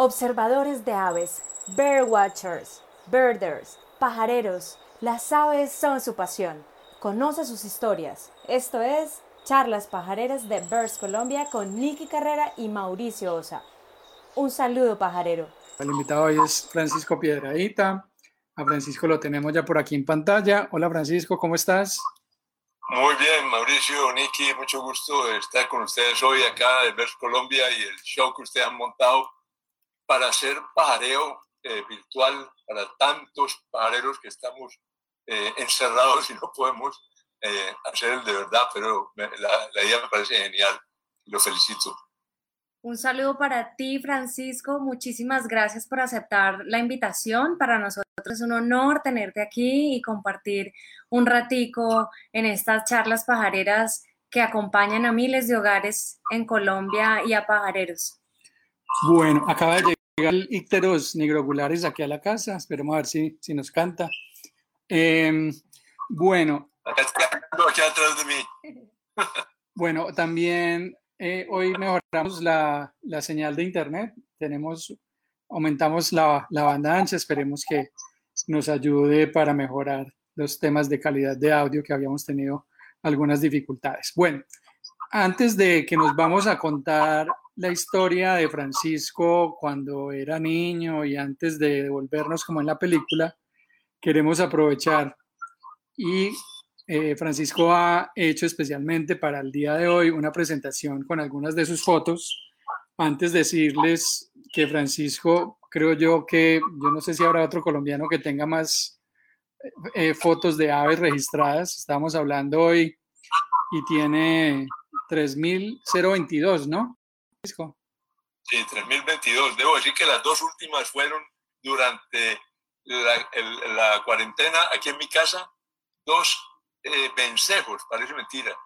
Observadores de aves, birdwatchers, birders, pajareros, las aves son su pasión. Conoce sus historias. Esto es Charlas Pajareras de Birds Colombia con Nicky Carrera y Mauricio Osa. Un saludo pajarero. El invitado hoy es Francisco Piedradita. A Francisco lo tenemos ya por aquí en pantalla. Hola Francisco, ¿cómo estás? Muy bien, Mauricio, Nicky, mucho gusto estar con ustedes hoy acá de Vers Colombia y el show que ustedes han montado para hacer pajareo eh, virtual para tantos pajareros que estamos eh, encerrados y no podemos eh, hacer el de verdad, pero la, la idea me parece genial. Lo felicito. Un saludo para ti, Francisco. Muchísimas gracias por aceptar la invitación. Para nosotros es un honor tenerte aquí y compartir un ratico en estas charlas pajareras que acompañan a miles de hogares en Colombia y a pajareros. Bueno, acaba de llegar el Icteros nigrogulares aquí a la casa. Esperemos a ver si, si nos canta. Eh, bueno. Acá, atrás de mí. bueno, también eh, hoy mejoramos la, la, señal de internet. Tenemos, aumentamos la, la banda ancha. Esperemos que nos ayude para mejorar los temas de calidad de audio que habíamos tenido algunas dificultades. Bueno, antes de que nos vamos a contar la historia de Francisco cuando era niño y antes de volvernos como en la película, queremos aprovechar y eh, Francisco ha hecho especialmente para el día de hoy una presentación con algunas de sus fotos. Antes de decirles que Francisco, creo yo que, yo no sé si habrá otro colombiano que tenga más eh, fotos de aves registradas. Estamos hablando hoy y tiene 3.022, ¿no? Francisco. Sí, 3.022. Debo decir que las dos últimas fueron durante la, la cuarentena aquí en mi casa. Dos eh, vencejos, parece mentira,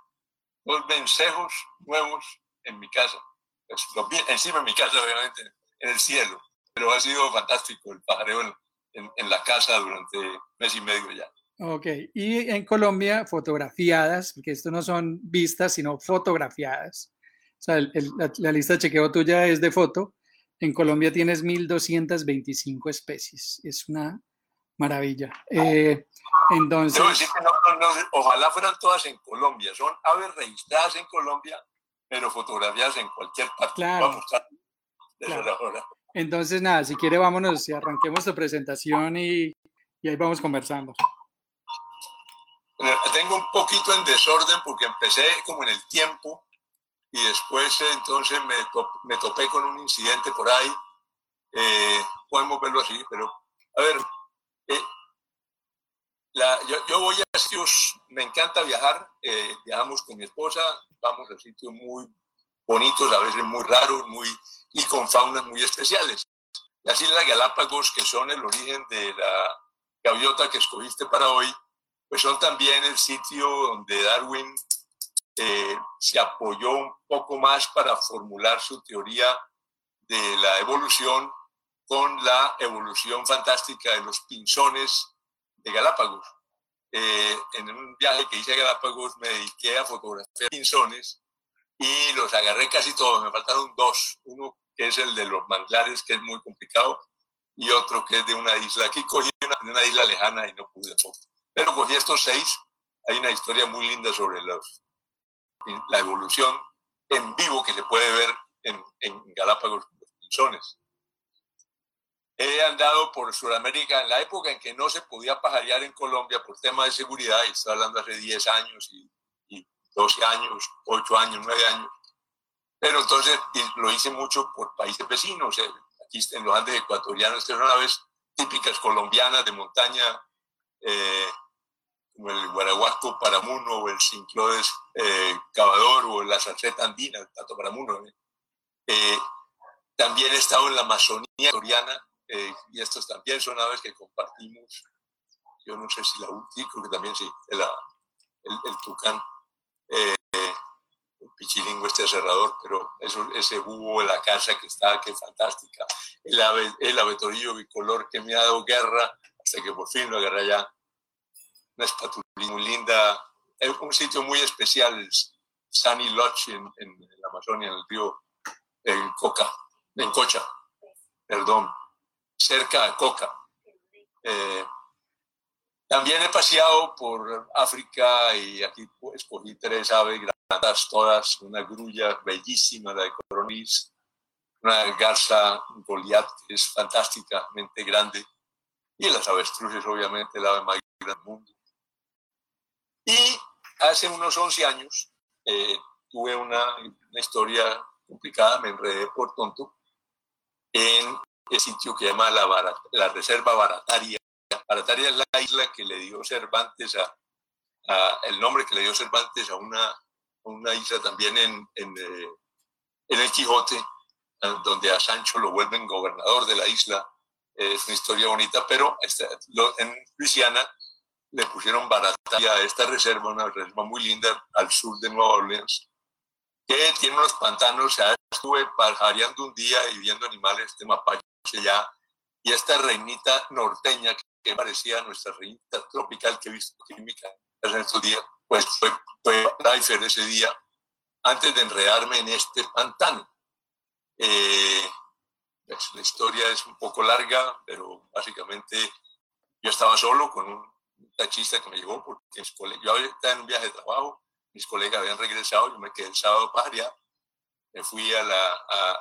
dos vencejos nuevos en mi casa. Pues, encima de mi casa, obviamente, en el cielo. Pero ha sido fantástico el pajareo en, en, la casa durante mes y medio ya. Ok, y en Colombia, fotografiadas, porque esto no son vistas, sino fotografiadas. O sea, el, la, la, lista de chequeo tuya es de foto. En Colombia tienes 1.225 especies. Es una maravilla. Eh, entonces... Debo decir que no, no, ojalá fueran todas en Colombia. Son aves registradas en Colombia, pero fotografiadas en cualquier parte. Claro. Vamos a, claro. Entonces, nada, si quiere, vámonos y arranquemos tu presentación y, y ahí vamos conversando. Tengo un poquito en desorden porque empecé como en el tiempo y después entonces me, to me topé con un incidente por ahí. Eh, podemos verlo así, pero a ver, eh, la, yo, yo, voy a sitios, me encanta viajar, eh, viajamos con mi esposa, vamos a sitios muy bonitos, a veces muy raros, muy, y con faunas muy especiales. Las Islas Galápagos, que son el origen de la gaviota que escogiste para hoy, pues son también el sitio donde Darwin eh, se apoyó un poco más para formular su teoría de la evolución con la evolución fantástica de los pinzones de Galápagos. Eh, en un viaje que hice a Galápagos me dediqué a fotografiar pinzones y los agarré casi todos, me faltaron dos, uno que es el de los manglares, que es muy complicado, y otro que es de una isla. Aquí cogí una, de una isla lejana y no pude. Pero cogí estos seis, hay una historia muy linda sobre los, la evolución en vivo que se puede ver en, en Galápagos, los pinzones. He andado por Sudamérica en la época en que no se podía pajarear en Colombia por temas de seguridad, y estoy hablando hace 10 años y, y 12 años, 8 años, 9 años. Pero entonces lo hice mucho por países vecinos. Eh, aquí en los Andes ecuatorianos, que son aves típicas colombianas de montaña, eh, como el guaraguasco paramuno o el cinclodes eh, cavador o la salseta andina, tanto paramuno. Eh, también he estado en la Amazonía ecuatoriana, eh, y estos también son aves que compartimos. Yo no sé si la última, creo que también sí, el, el, tucán, eh, el pichilingo este aserrador, pero eso, ese búho la casa que está, que es fantástica. El, ave, el avetorillo bicolor que me ha dado guerra, hasta que por fin lo agarré ya. Una muy linda, es un sitio muy especial, Sunny Lodge en, en, la Amazonia, en el río en Coca, en Cocha perdón, cerca de Coca. Eh, también he paseado por África y aquí escogí tres aves grandes, todas, una grulla bellísima, la de coronis, una garza Goliath que es fantásticamente grande, y las avestruces, obviamente, la ave más grande del mundo. Y hace unos 11 años eh, tuve una, una, historia complicada, me enredé por tonto en el sitio que llama la, la Reserva Barataria. Barataria es la isla que le dio Cervantes a, a el nombre que le dio Cervantes a una, una isla también en, en, eh, en el Quijote, donde a Sancho lo vuelven gobernador de la isla. Es una historia bonita, pero en Luisiana le pusieron Barataria a esta reserva, una reserva muy linda al sur de Nueva Orleans, que tiene unos pantanos. Ya estuve pajareando un día y viendo animales de mapache allá, y esta reinita norteña que parecía nuestra reinita tropical que he visto química en estos días, pues fue, fue ese día antes de enredarme en este pantano. Eh, pues, la historia es un poco larga, pero básicamente yo estaba solo con un tachista que me llegó porque yo estaba en un viaje de trabajo, mis colegas habían regresado, yo me quedé el sábado para me fui a, la,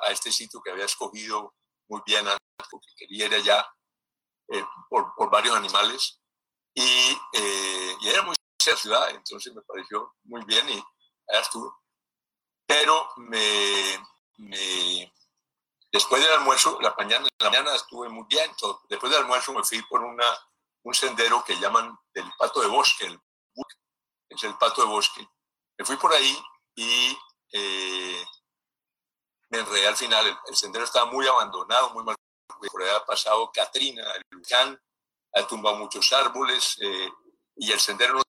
a, este sitio que había escogido muy bien antes porque quería ir allá eh, por, por, varios animales y, eh, y era muy cerca ciudad, entonces me pareció muy bien y allá estuve. Pero me, me, después del almuerzo, la mañana, la mañana estuve muy bien, después del almuerzo me fui por una un sendero que llaman el pato de bosque, el, es el pato de bosque. Me fui por ahí y eh, me enredé al final. El, sendero estaba muy abandonado, muy mal. Por ahí ha pasado Katrina, el huracán, ha tumbado muchos árboles eh, y el sendero,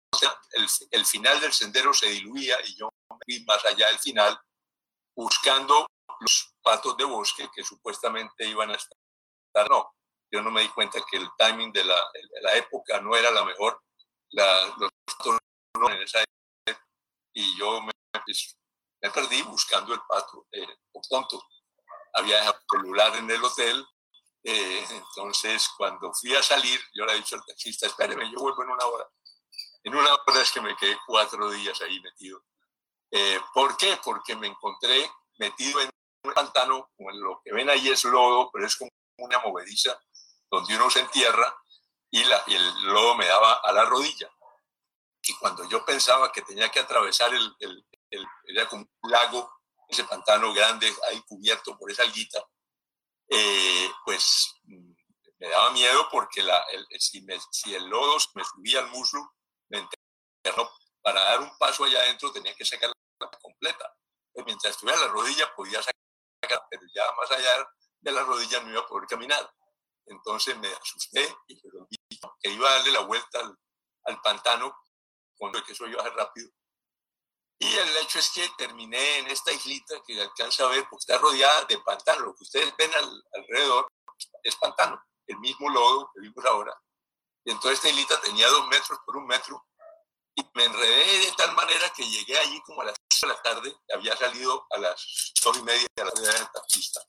el, el final del sendero se diluía y yo me fui más allá del final buscando los patos de bosque que supuestamente iban a estar. No, yo no me di cuenta que el timing de la, la época no era la mejor, la, los en esa época, y yo me, pues, me, perdí buscando el pato, eh, tonto. Había el celular en el hotel, eh, entonces cuando fui a salir, yo le he dicho al taxista, espéreme, yo vuelvo en una hora. En una hora es que me quedé cuatro días ahí metido. Eh, ¿Por qué? Porque me encontré metido en un pantano, lo que ven ahí es lodo, pero es como una movediza donde uno se entierra y, la, el lodo me daba a la rodilla. Y cuando yo pensaba que tenía que atravesar el, lago, ese pantano grande ahí cubierto por esa alguita, eh, pues mm, me daba miedo porque la, el, si, el lodo me subía al muslo, me enterró. Para dar un paso allá adentro tenía que sacarla completa. Pues mientras estuviera la rodilla podía sacar, pero ya más allá de la rodilla no iba a poder caminar. Entonces me asusté y que iba a darle la vuelta al, pantano cuando que eso iba a ser rápido. Y el hecho es que terminé en esta islita que alcanza a ver, porque está rodeada de pantano. Lo que ustedes ven alrededor es pantano, el mismo lodo que vimos ahora. Y entonces esta islita tenía dos metros por un metro. Y me enredé de tal manera que llegué allí como a las 6 de la tarde. Había salido a las dos y media de la pista.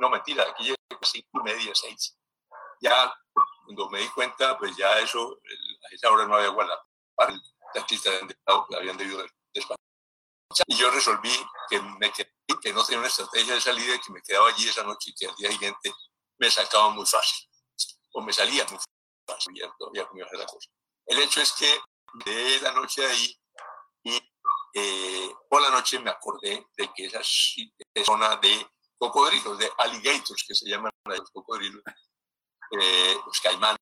No, mentira, aquí llegué cinco y media, seis. Ya cuando me di cuenta, pues ya eso, a esa hora no había agua para el taxista habían debido Y yo resolví que, me que no tenía una estrategia de salida que me quedaba allí esa noche y que al día siguiente me sacaba muy fácil. O me salía muy fácil, ya la cosa. El hecho es que de la noche ahí y eh, por la noche me acordé de que esa zona de cocodrilos, de alligators, que se llaman los cocodrilos, eh, los caimanes,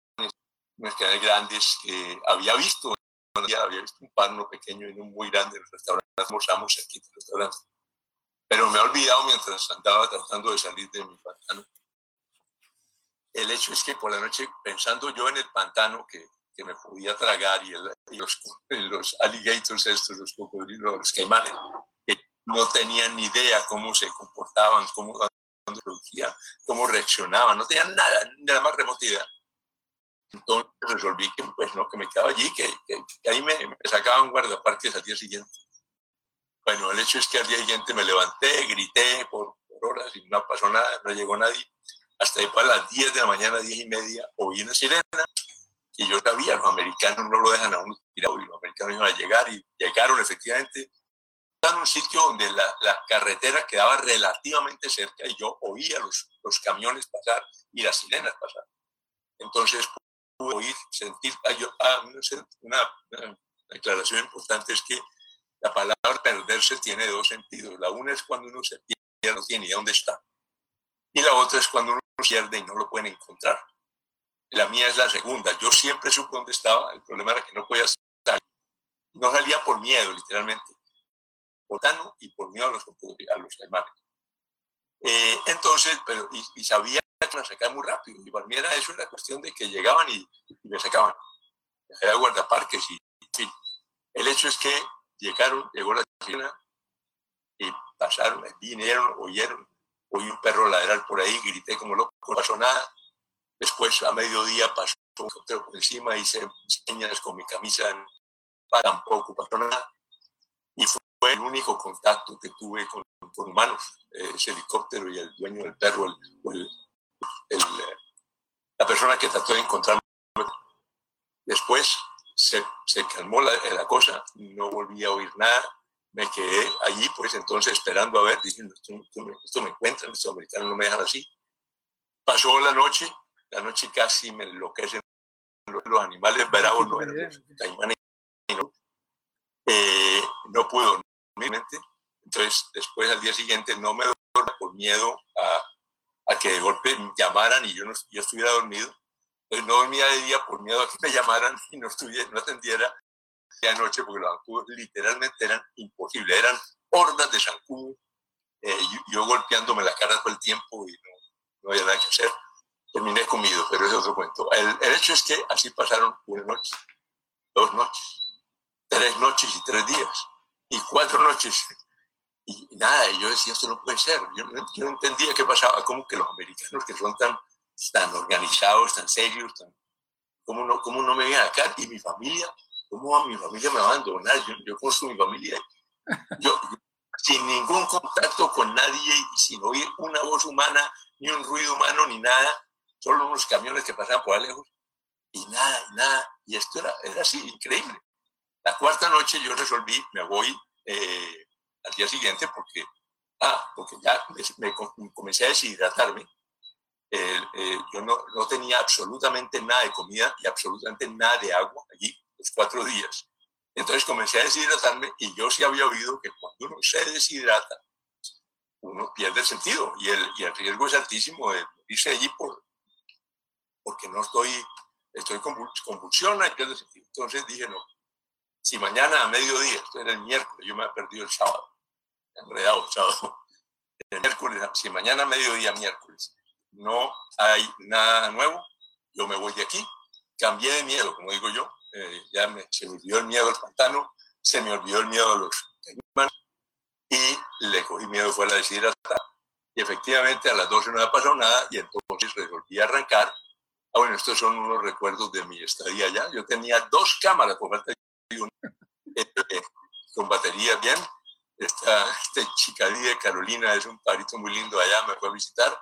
unos caimanes grandes que había visto, había visto un pano pequeño y un muy grande en el restaurante, almorzamos aquí en el restaurante. Pero me he olvidado mientras andaba tratando de salir de mi pantano. El hecho es que por la noche, pensando yo en el pantano que, que me podía tragar y, los, los alligators estos, los cocodrilos, los caimanes, no tenían ni idea cómo se comportaban, cómo producían, cómo reaccionaban, no tenían nada, nada más remota idea. Entonces resolví que, pues, no, que me quedaba allí, que, que, ahí me, sacaban guardaparques al día siguiente. Bueno, el hecho es que al día siguiente me levanté, grité por, horas y no pasó nada, no llegó nadie. hasta después a las 10 de la mañana, 10 y media, oí una sirena y yo sabía, los americanos no lo dejan a uno tirado y los americanos iban a llegar y llegaron efectivamente en un sitio donde la, la, carretera quedaba relativamente cerca y yo oía los, los camiones pasar y las sirenas pasar. Entonces pude oír, sentir, ah, ah, una, una declaración importante es que la palabra perderse tiene dos sentidos. La una es cuando uno se pierde, no tiene idea dónde está. Y la otra es cuando uno se pierde y no lo pueden encontrar. La mía es la segunda. Yo siempre supe dónde estaba. El problema era que no podía salir. No salía por miedo, literalmente. Por tano y por miedo a los, a los alemanes. Eh, entonces, pero, y, sabía que me sacaban muy rápido. Y para mí era eso, era cuestión de que llegaban y, me sacaban. Era guardaparques y, fin. El hecho es que llegaron, llegó la sirena y pasaron, vinieron, oyeron, oí un perro ladrar por ahí, grité como loco, no pasó nada. Después a mediodía pasó un helicóptero por encima, hice señas con mi camisa, tampoco pasó nada. Y fue el único contacto que tuve con, humanos, ese helicóptero y el dueño del perro, el, la persona que trató de encontrarme. Después se, se calmó la, la, cosa, no volví a oír nada, me quedé allí pues entonces esperando a ver, diciendo, esto, esto, me encuentran, estos americanos no me dejan así. Pasó la noche, la noche casi me enloquecen los animales bravos, no eran los caimanes, eh, no puedo entonces después al día siguiente no me dormí por miedo a, a que de golpe me llamaran y yo, no, yo estuviera dormido entonces no dormía de día por miedo a que me llamaran y no, estuviera, no atendiera de noche porque los zancudos literalmente eran imposibles, eran hordas de zancudos, eh, yo, golpeándome la cara todo el tiempo y no, no, había nada que hacer. Terminé comido, pero es otro cuento. El, el hecho es que así pasaron una noche, dos noches, tres noches y tres días, y cuatro noches. Y, nada, y yo decía, esto no puede ser. Yo, no entendía qué pasaba, como que los americanos que son tan tan organizados, tan serios, tan, ¿cómo, no, ¿cómo no me vienen acá? Y mi familia, ¿cómo a mi familia me va a abandonar? Yo, yo mi familia. Yo, sin ningún contacto con nadie sin oír una voz humana, ni un ruido humano, ni nada, solo unos camiones que pasaban por lejos, y nada, nada. Y esto era, era así, increíble. La cuarta noche yo resolví, me voy eh, al día siguiente porque, ah, porque ya me, me comencé a deshidratarme eh, yo no, no, tenía absolutamente nada de comida y absolutamente nada de agua allí, los cuatro días. Entonces comencé a deshidratarme y yo sí había oído que cuando uno se deshidrata, uno pierde el sentido y el, y el riesgo es altísimo de morirse allí por, porque no estoy, estoy convulsiona y pierde el sentido. Entonces dije, no, si mañana a mediodía, esto era el miércoles, yo me he perdido el sábado, enredado el sábado, el miércoles, si mañana a mediodía, miércoles, no hay nada nuevo, yo me voy de aquí. Cambié de miedo, como digo yo, eh, ya me, se me olvidó el miedo al pantano, se me olvidó el miedo a los animales y le cogí miedo fue a la deshidratada. Y efectivamente a las 12 no había pasado nada y entonces resolví arrancar. Ah, bueno, estos son unos recuerdos de mi estadía allá. Yo tenía dos cámaras, por falta de eh, eh, con batería bien. Esta, esta chica de Carolina es un parito muy lindo allá, me fue a visitar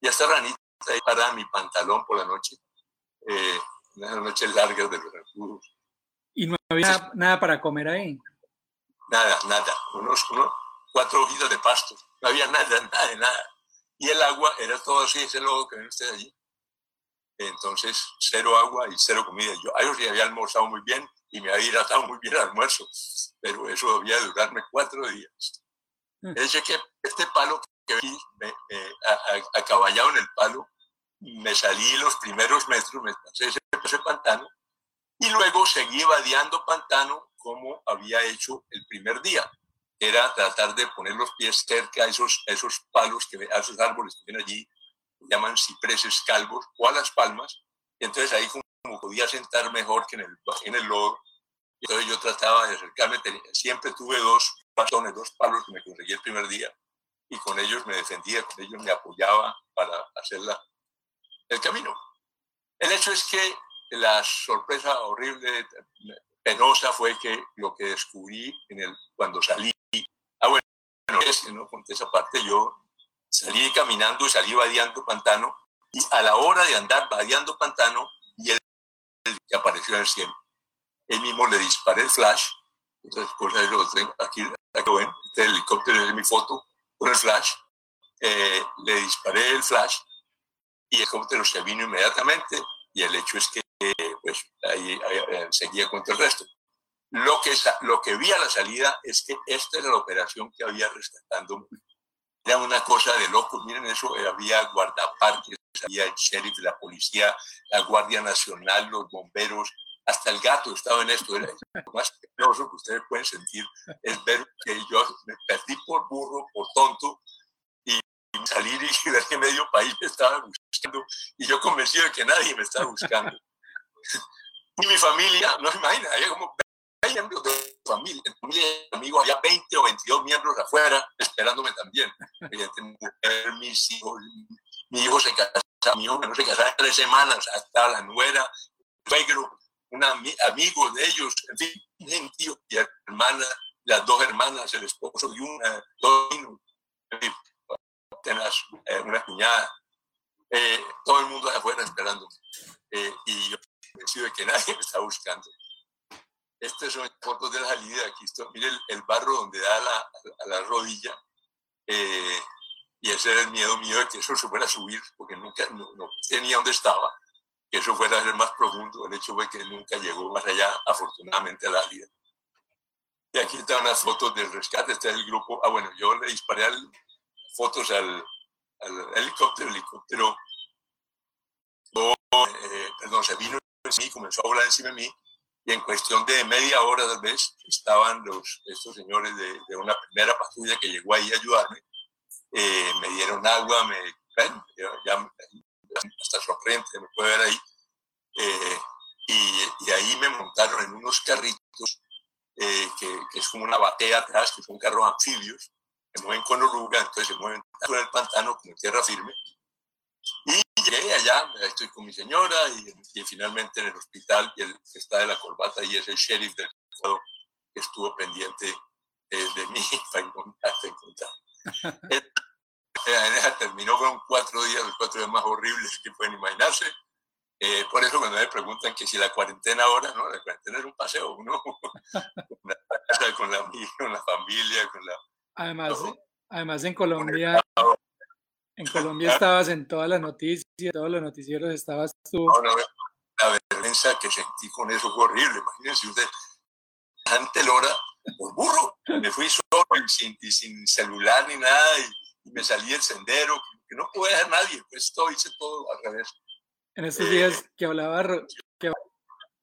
y hasta ranita ahí para mi pantalón por la noche, eh, las noches largas de los. ¿Y no había nada para comer ahí? Nada, nada, unos, unos cuatro hojitas de pasto, no había nada, nada de nada. Y el agua era todo así, ese logo que ven ustedes allí. Entonces, cero agua y cero comida. Yo, yo sí había almorzado muy bien y me había hidratado muy bien el almuerzo, pero eso debía durarme cuatro días. Mm. Es que este palo que vi me, acaballado en el palo, me salí los primeros metros, me pasé ese, ese pantano y luego seguí vadeando pantano como había hecho el primer día. Era tratar de poner los pies cerca a esos, esos palos, que, a esos árboles que ven allí, que llaman cipreses calvos, o a las palmas. Y entonces ahí como, podía sentar mejor que en el, en el lodo. Entonces yo trataba de acercarme, siempre tuve dos bastones, dos palos que me conseguí el primer día y con ellos me defendía, con ellos me apoyaba para hacer el camino. El hecho es que la sorpresa horrible, penosa, fue que lo que descubrí en el, cuando salí, ah bueno, es, no conté esa parte, yo salí caminando y salí vadeando pantano Y a la hora de andar vadeando pantano, apareció en el cielo. Él mismo le disparé el flash. Entonces, cosas lo tengo aquí, aquí ven, este helicóptero es mi foto, con el flash. Eh, le disparé el flash y el helicóptero se vino inmediatamente. Y el hecho es que, pues, ahí, ahí seguía con todo el resto. Lo que, lo que vi a la salida es que esta era la operación que había rescatando. Era una cosa de locos. Miren eso, eh, había guardaparques, el sheriff de la policía, la Guardia Nacional, los bomberos, hasta el gato estaba en esto. Era lo más peligroso que ustedes pueden sentir es ver que yo me perdí por burro, por tonto, y salir y ver que medio país me estaba buscando, y yo convencido de que nadie me estaba buscando. y mi familia, no imagina, había como miembros de familia, familia amigos, había 20 o 22 miembros afuera esperándome también. mis hijos, mi hijo se casaba, mi hijo no se casaba tres semanas, hasta la nuera, el suegro, un amigo de ellos, en fin, un tío y hermana, las dos hermanas, el esposo de una, dos en eh, una cuñada, eh, todo el mundo afuera esperando. Eh, y yo convencido de que nadie me está buscando. Estas son fotos de la salida. Aquí está, mire el, barro donde da la, a la rodilla. Y ese era el miedo mío de que eso se fuera a subir, porque nunca no, tenía dónde estaba, que eso fuera a ser más profundo. El hecho fue que nunca llegó más allá, afortunadamente, a la vida. Y aquí están unas fotos del rescate. Este es el grupo. Ah, bueno, yo le disparé fotos al, al helicóptero. El helicóptero, eh, perdón, se vino mí, comenzó a volar encima de mí y en cuestión de media hora tal vez estaban los, estos señores de, de una primera patrulla que llegó ahí a ayudarme, eh, me dieron agua, me, bueno, ya, hasta sorprendente, me puede ver ahí, eh, y, ahí me montaron en unos carritos eh, que, que, es como una batea atrás, que son carros anfibios, se mueven con oruga, entonces se mueven con el pantano como tierra firme, y llegué allá, estoy con mi señora y, finalmente en el hospital, y el que está de la corbata y es el sheriff del estado que estuvo pendiente eh, de mí para encontrar. Eh, terminó con cuatro días, los cuatro días más horribles que pueden imaginarse. Eh, por eso cuando me preguntan que si la cuarentena ahora, ¿no? La cuarentena es un paseo, ¿no? con, la con la, la familia, con la... Además, además en Colombia en Colombia estabas en todas las noticias, todos los noticieros estabas tú. la vergüenza que sentí con eso fue horrible. Imagínense usted, ante Lora, por burro, me fui solo sin, sin celular ni nada y, me salí del sendero, que no puede dejar nadie, pues todo, hice todo al revés. En estos días eh, que hablaba, que,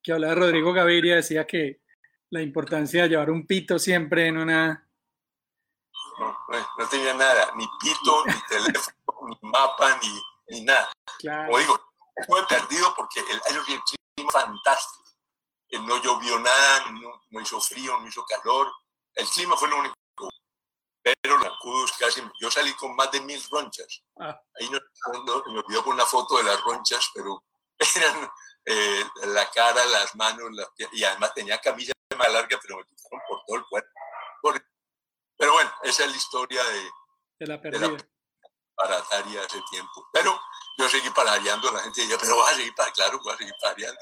que hablaba Rodrigo Gaviria decía que la importancia de llevar un pito siempre en una no, no, tenía nada, ni pito, ni teléfono, ni mapa, ni, ni nada. Como digo, perdido porque el, el clima fantástico. No llovió nada, no, hizo frío, no hizo calor. El clima fue lo único. Pero los acudos casi. Yo salí con más de mil ronchas. Ah. Ahí no, me olvidó con una foto de las ronchas, pero eran eh, la cara, las manos, y además tenía camisa más larga, pero me quitaron por todo el cuerpo. Pero bueno, esa es la historia de, de la pérdida. Para hace tiempo. Pero yo seguí parareando, la gente decía, pero va a seguir para, claro, va a seguir parareando.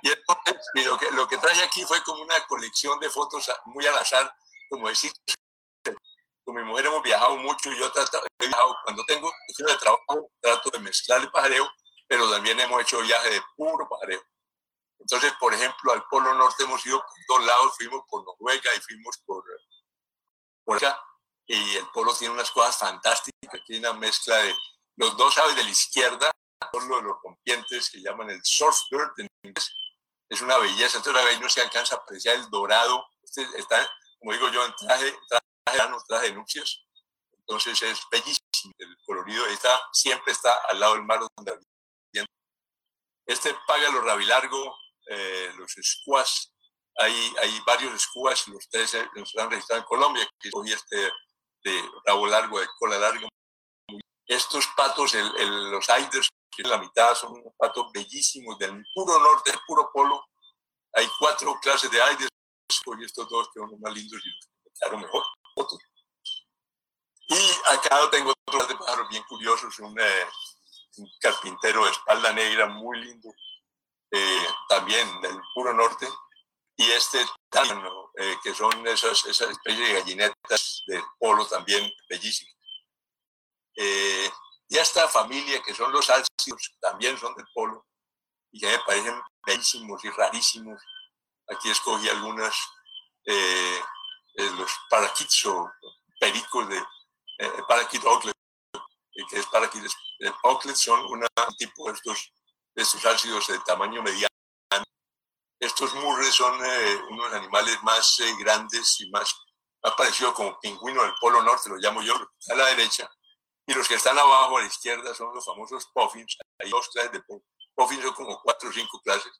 Y entonces, lo, que, lo que traje aquí fue como una colección de fotos muy al azar, como decir, con mi mujer hemos viajado mucho, yo he viajado, cuando tengo de trabajo, trato de mezclar el pajareo, pero también hemos hecho viajes de puro pajareo. Entonces, por ejemplo, al Polo Norte hemos ido por dos lados, fuimos por Noruega y fuimos por por acá. Y el polo tiene unas cosas fantásticas, tiene una mezcla de los dos aves de la izquierda, son los, los rompientes que llaman el surfbird en inglés. Es una belleza, entonces ahí no se alcanza a apreciar el dorado. Este está, como digo yo, en traje, traje, traje de nupcias. Entonces es bellísimo el colorido. Está, siempre está al lado del mar donde Este paga los rabilargo, eh, los squash, hay, hay varios squash, los tres los han registrado en Colombia, que hoy este de rabo largo, de cola larga. Estos patos, los Aiders, que la mitad son unos patos bellísimos del puro norte, del puro polo. Hay cuatro clases de Aiders, y estos dos que son los más lindos y los mejor. Y acá tengo otros de pájaros bien curiosos, un, eh, un carpintero de espalda negra muy lindo, eh, también del puro norte, y este eh, que son esas, esas especies de gallinetas de polo también bellísimas. Eh, y esta familia que son los álcidos, también son del polo, y que me parecen bellísimos y rarísimos. Aquí escogí algunas, eh, los paraquits o pericos de eh, que es paraquit oclet, son un tipo de estos, de estos ácidos de tamaño mediano estos murres son eh, unos animales más eh, grandes y más, más parecidos como pingüino del Polo Norte, lo llamo yo, a la derecha. Y los que están abajo a la izquierda son los famosos puffins. Hay dos clases de puffins, son como cuatro o cinco clases.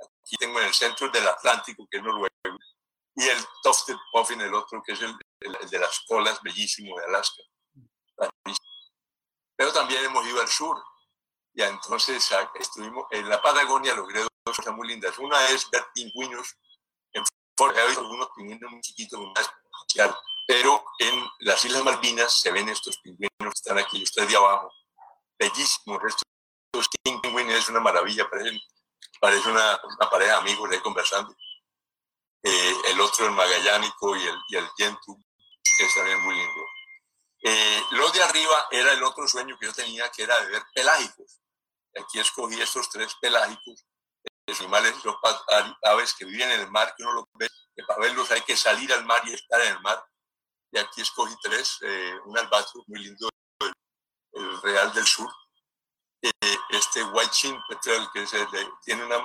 Aquí tengo en el centro del Atlántico, que es Noruega, y el tufted puffin, el otro, que es el, de las colas, bellísimo, de Alaska. Pero también hemos ido al sur. Y entonces estuvimos en la Patagonia, logré dos cosas muy lindas. Una es ver pingüinos en forma, hay algunos pingüinos muy chiquitos, pero en las Islas Malvinas se ven estos pingüinos que están aquí, ustedes de abajo, bellísimos. Estos pingüinos es una maravilla, parece, parece una, una pareja de amigos ahí conversando. Eh, el otro, el magallánico y el, y el yentu, que es también muy lindo. Eh, los de arriba era el otro sueño que yo tenía, que era de ver pelágicos. Aquí escogí estos tres pelágicos animales, los aves que viven en el mar, que uno los ve, que para verlos hay que salir al mar y estar en el mar. Y aquí escogí tres, eh, un albatros muy lindo, el, Real del Sur, eh, este White Chin Petrel, que tiene una,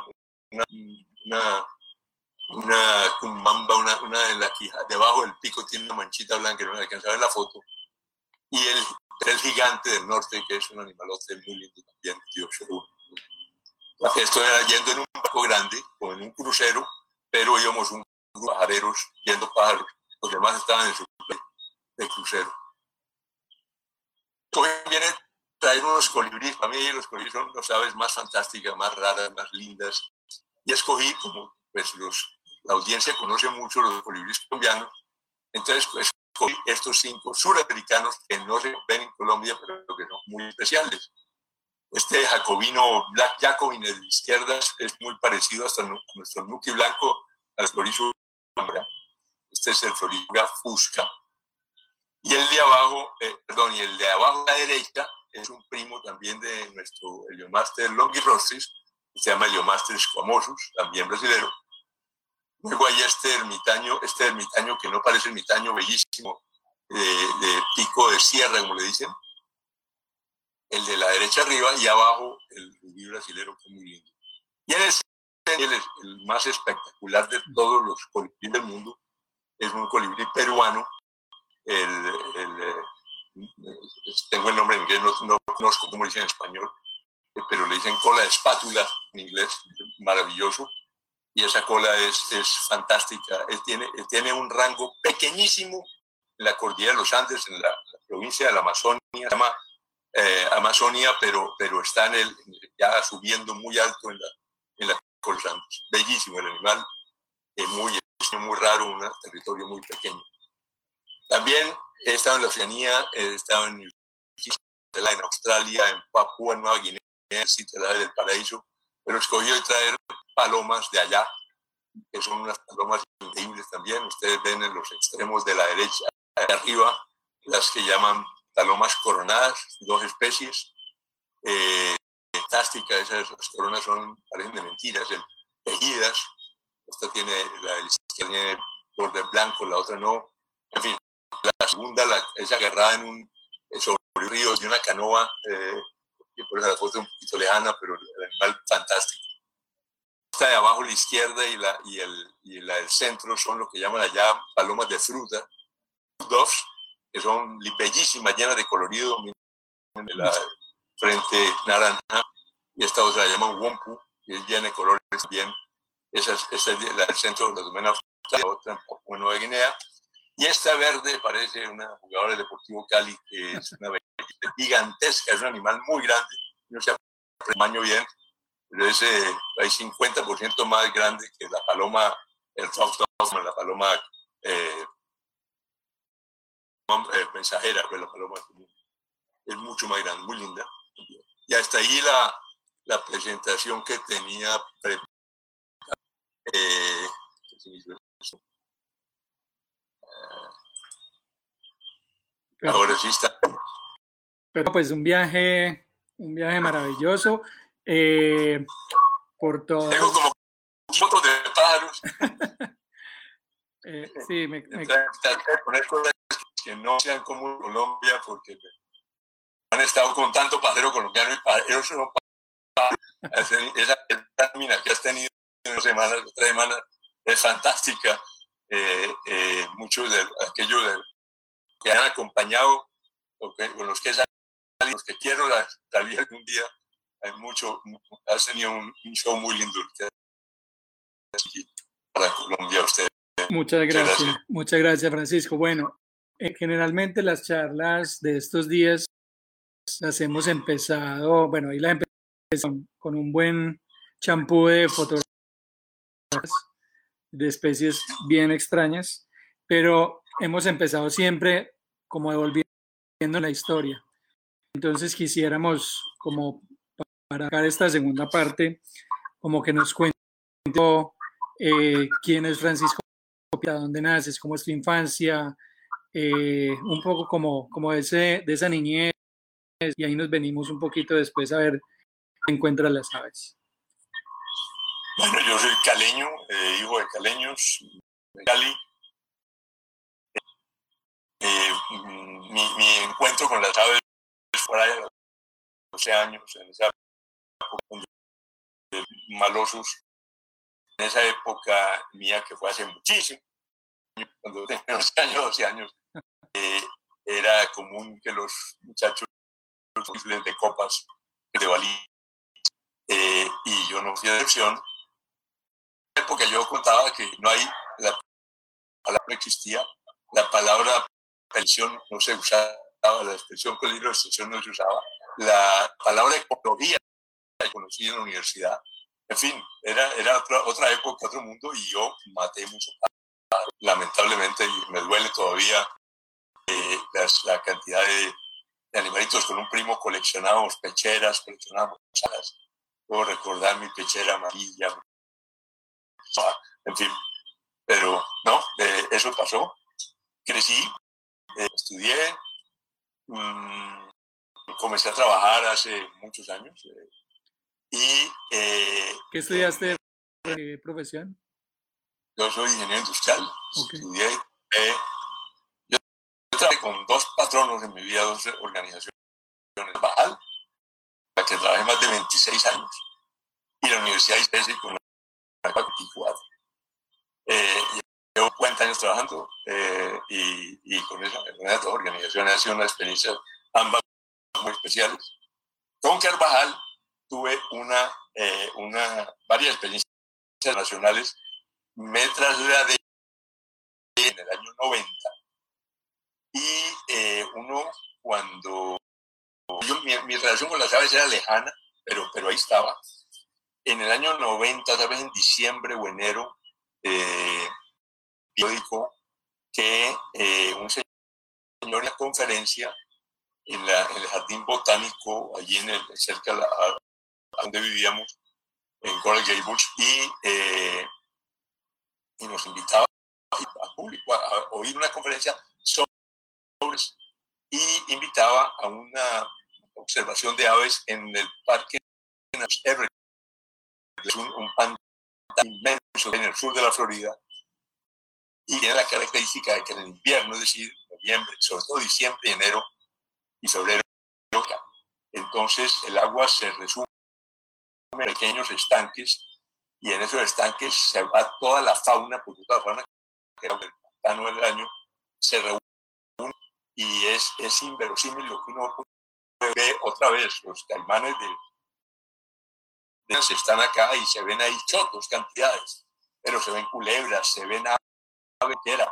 una, una, una cumbamba, una, una en la quija, debajo del pico tiene una manchita blanca, no alcanza a ver la foto, y el, el gigante del norte, que es un animalote muy lindo también, tío esto era yendo en un barco grande o en un crucero, pero íbamos un grupo de pajareros viendo pájaros. Los demás estaban en su de crucero. Hoy viene traer unos colibríes. Para mí los colibríes son las aves más fantásticas, más raras, más lindas. Y escogí, como pues, los, la audiencia conoce mucho los colibríes colombianos, entonces pues, escogí estos cinco suramericanos que no se ven en Colombia, pero que son muy especiales. Este jacobino Black Jacobin de izquierdas es muy parecido hasta nuestro nuki blanco, al florizo Este es el floritura fusca. Y el de abajo, eh, perdón, y el de abajo a la derecha es un primo también de nuestro Heliomaster longirostris, que se llama Heliomaster squamosus, también brasileño. Luego hay este ermitaño, este ermitaño que no parece ermitaño, bellísimo, de, de pico de sierra, como le dicen, el de la derecha arriba y abajo el rubí brasilero, que es muy lindo. Y en el, el, el más espectacular de todos los colibríes del mundo es un colibrí peruano. El, eh, tengo el nombre en inglés, no, no conozco cómo dice en español, eh, pero le dicen cola de espátula en inglés, maravilloso. Y esa cola es, es fantástica. Él tiene, tiene un rango pequeñísimo en la cordillera de los Andes, en la, la provincia de la Amazonia, se llama eh, Amazonia, pero, pero está en el, ya subiendo muy alto en la, en la Bellísimo el animal, es muy, muy raro, un territorio muy pequeño. También he estado en la Oceanía, he estado en, en Australia, en Papúa Nueva Guinea, en sitio del paraíso, pero escogí traer palomas de allá, que son unas palomas increíbles también. Ustedes ven en los extremos de la derecha, de arriba, las que llaman Talomas coronadas, dos especies. Eh, esas coronas son, parecen de mentiras, tejidas. Esta tiene, la izquierda tiene borde blanco, la otra no. En fin, la segunda la, es agarrada en un, sobre un río de una canoa, eh, y por eso la foto es un poquito lejana, pero el animal fantástico. Esta de abajo, la izquierda y la, y el, y la del centro son lo que llaman allá palomas de fruta, doves, que son bellísimas, llenas de colorido, la frente naranja, y esta otra la llaman Wompu, que es llena de colores bien. Esa es, la del centro de la domena la otra en Nueva Guinea. Y esta verde parece una jugadora de Deportivo Cali, que es una gigantesca, es un animal muy grande, no se tamaño bien, pero es eh, hay 50% más grande que la paloma, el fox la paloma eh, eh, mensajera, pues la paloma es mucho más grande, muy linda. Y hasta ahí la, la presentación que tenía eh, ahora sí está. Pero pues un viaje, un viaje maravilloso. Eh, por todo. Tengo como fotos de pájaros. eh, sí, me, me... poner cosas que no sean como Colombia porque han estado con tanto pájaro colombiano y pajeros no esa, mina que has tenido en dos semanas, otra semana, es fantástica. Eh, eh, muchos de aquellos de, que han acompañado, o que, con los que he los que quiero salir algún día, hay mucho, has tenido un, un show muy lindo para Colombia usted. Muchas gracias, muchas gracias, muchas gracias Francisco. Bueno, eh, generalmente las charlas de estos días las hemos empezado, bueno, ahí la empezamos con un buen champú de fotografías de especies bien extrañas, pero hemos empezado siempre como devolviendo la historia. Entonces quisiéramos como para sacar esta segunda parte, como que nos cuente eh, quién es Francisco, dónde naces, cómo es tu infancia, eh, un poco como, como ese, de esa niñez, y ahí nos venimos un poquito después a ver qué encuentran las aves. Bueno, yo soy caleño, eh, hijo de caleños, de Cali. Mi, mi, encuentro con las aves fue a los 12 años, en esa época de malosos, en esa época mía que fue hace muchísimo, cuando tenía 12 años, 12 años, eh, era común que los muchachos de copas de Bali eh, y yo no fui de excepción porque yo contaba que no hay la palabra existía la palabra pensión no se usaba la expresión peligro de extensión no se usaba la palabra ecología la conocí en la universidad en fin era, era otra, otra época otro mundo y yo maté mucho lamentablemente y me duele todavía eh, las, la cantidad de, de, animalitos. Con un primo coleccionábamos pecheras, coleccionábamos cosas. Puedo recordar mi pechera amarilla, en fin. Pero no, eh, eso pasó. Crecí, eh, estudié, mmm, comencé a trabajar hace muchos años. Eh, y, ¿Qué estudiaste? ¿Qué profesión? Yo soy ingeniero industrial. Okay. Estudié trabajé con dos patronos en mi vida, dos organizaciones. Bajal, la que trabajé más de 26 años, y la Universidad de ICESI con la 24. Llevo 40 años trabajando eh, y, y, con, esa, esas dos organizaciones ha sido una experiencia, ambas muy especiales. Con Carvajal tuve una, eh, una, varias experiencias nacionales. Me trasladé en el año 90 y eh, uno cuando... Yo, mi, mi, relación con las aves era lejana, pero, pero ahí estaba. En el año 90, tal vez en diciembre o enero, eh, dijo que eh, un señor en una conferencia en, la, en, el jardín botánico, allí en el, cerca de la, donde vivíamos, en Coral Gables, y, eh, y nos invitaba a, público a oír una conferencia sobre y invitaba a una observación de aves en el parque Everett, es un, un pantano inmenso en el sur de la Florida, y tiene la característica de que en el invierno, es decir, noviembre, sobre todo diciembre, enero y febrero, entonces el agua se resume en pequeños estanques y en esos estanques se va toda la fauna, porque toda la fauna que era el pantano del año, se reúne y es, es inverosímil lo que uno ve otra vez, los caimanes de, de están acá y se ven ahí chotos cantidades, pero se ven culebras, se ven aves,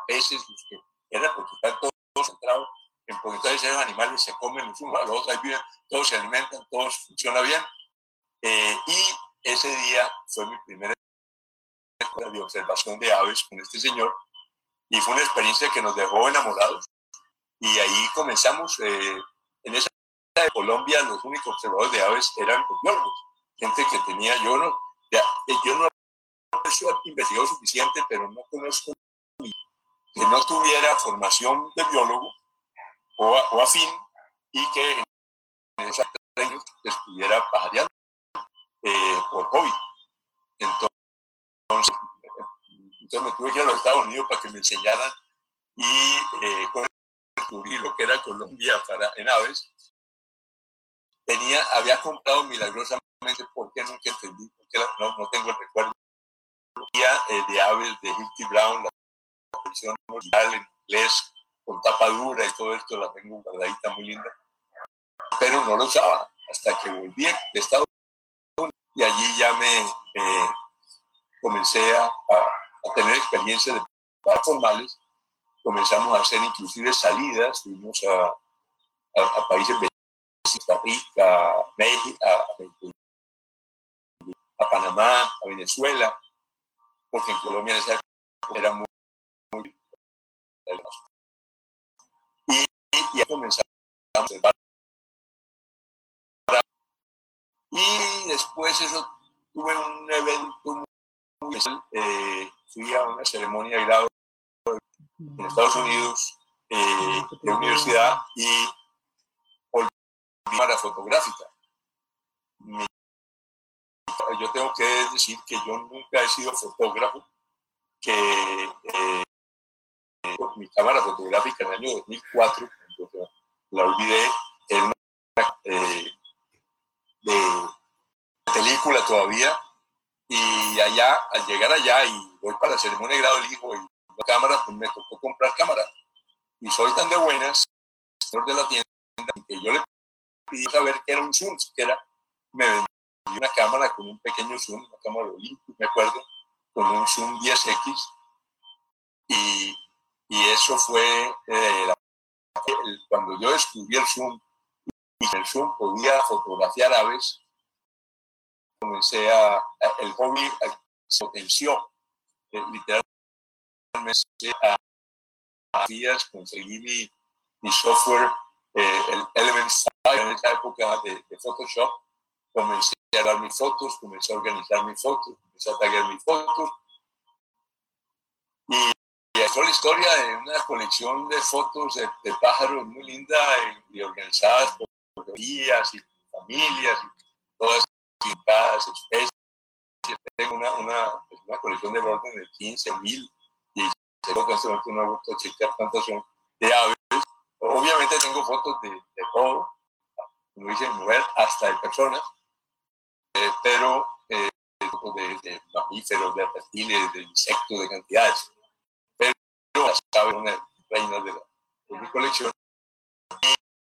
peces, los que era porque están todos centrados en porque todos esos animales se comen los unos a los otros, viven, todos se alimentan, todos funciona bien. Eh, y ese día fue mi primera de observación de aves con este señor y fue una experiencia que nos dejó enamorados y ahí comenzamos eh, en esa de Colombia los únicos observadores de aves eran los biólogos, gente que tenía, yo no, ya, yo no he investigado suficiente, pero no conozco que no tuviera formación de biólogo o, o afín y que en esos años estuviera pajareando eh, por hobby. Entonces, entonces me tuve que ir a los Estados Unidos para que me enseñaran y eh, lo que era Colombia para, en aves. Tenía, había comprado milagrosamente, porque nunca entendí, porque no, no tengo el recuerdo, eh, de aves de Hilty Brown, versión original en inglés, con tapa dura y todo esto, la tengo guardadita muy linda, pero no lo usaba hasta que volví de Estados Unidos y allí ya me eh, comencé a, a, tener experiencia de formales. Comenzamos a hacer inclusive salidas, fuimos a, a, países de Costa Rica, México, a, Panamá, a Venezuela, porque en Colombia era muy y, y ya comenzamos. Y después eso tuve un evento muy eh, fui a una ceremonia de grado en Estados Unidos eh, de universidad y volví cámara fotográfica. yo tengo que decir que yo nunca he sido fotógrafo, que eh, mi cámara fotográfica en el año 2004, la olvidé, en una eh, de película todavía, y allá, al llegar allá y voy para la ceremonia de grado del hijo y cámara, pues me tocó comprar cámara. Y soy tan de buenas, señor de la tienda, que yo le pedí saber qué era un zoom, que era, me vendió una cámara con un pequeño zoom, una cámara Olympus, me acuerdo, con un zoom 10X. Y, y eso fue eh, cuando yo descubrí el zoom y el zoom podía fotografiar aves, comencé a, el hobby se potenció, eh, literalmente a días conseguí mi, mi software, eh, el Element 5 en esa época de, de, Photoshop. Comencé a dar mis fotos, comencé a organizar mis fotos, comencé a taggear mis fotos. Y, y es la historia de una colección de fotos de, de pájaros muy linda y, y organizadas por fotografías y familias y todas las especies. Tengo una, una, una colección de orden de 15 mil tengo que hacer una vuelta a cuántas son de aves. Obviamente tengo fotos de, de todo, como dicen, mujer, hasta de personas, eh, pero eh, de, de, mamíferos, de reptiles, de insectos, de cantidades. Son las reinas de, la, de mi colección.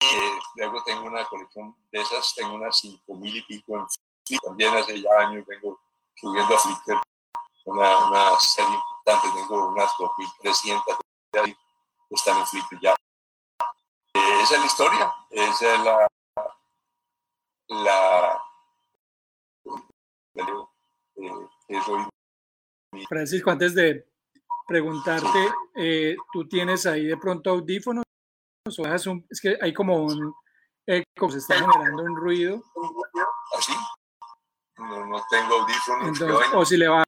Eh, luego tengo una colección de esas, tengo unas cinco mil y pico en Flickr. También hace ya años vengo subiendo a Flickr una, una serie tengo unas 2.300 que están en Flickr ya. Eh, esa es la historia, esa es la, la eh, Francisco, antes de preguntarte, eh, ¿tú tienes ahí de pronto audífonos? O es que hay como un eco, se está generando un ruido. ¿Así? No, no tengo audífonos. Entonces, o si le va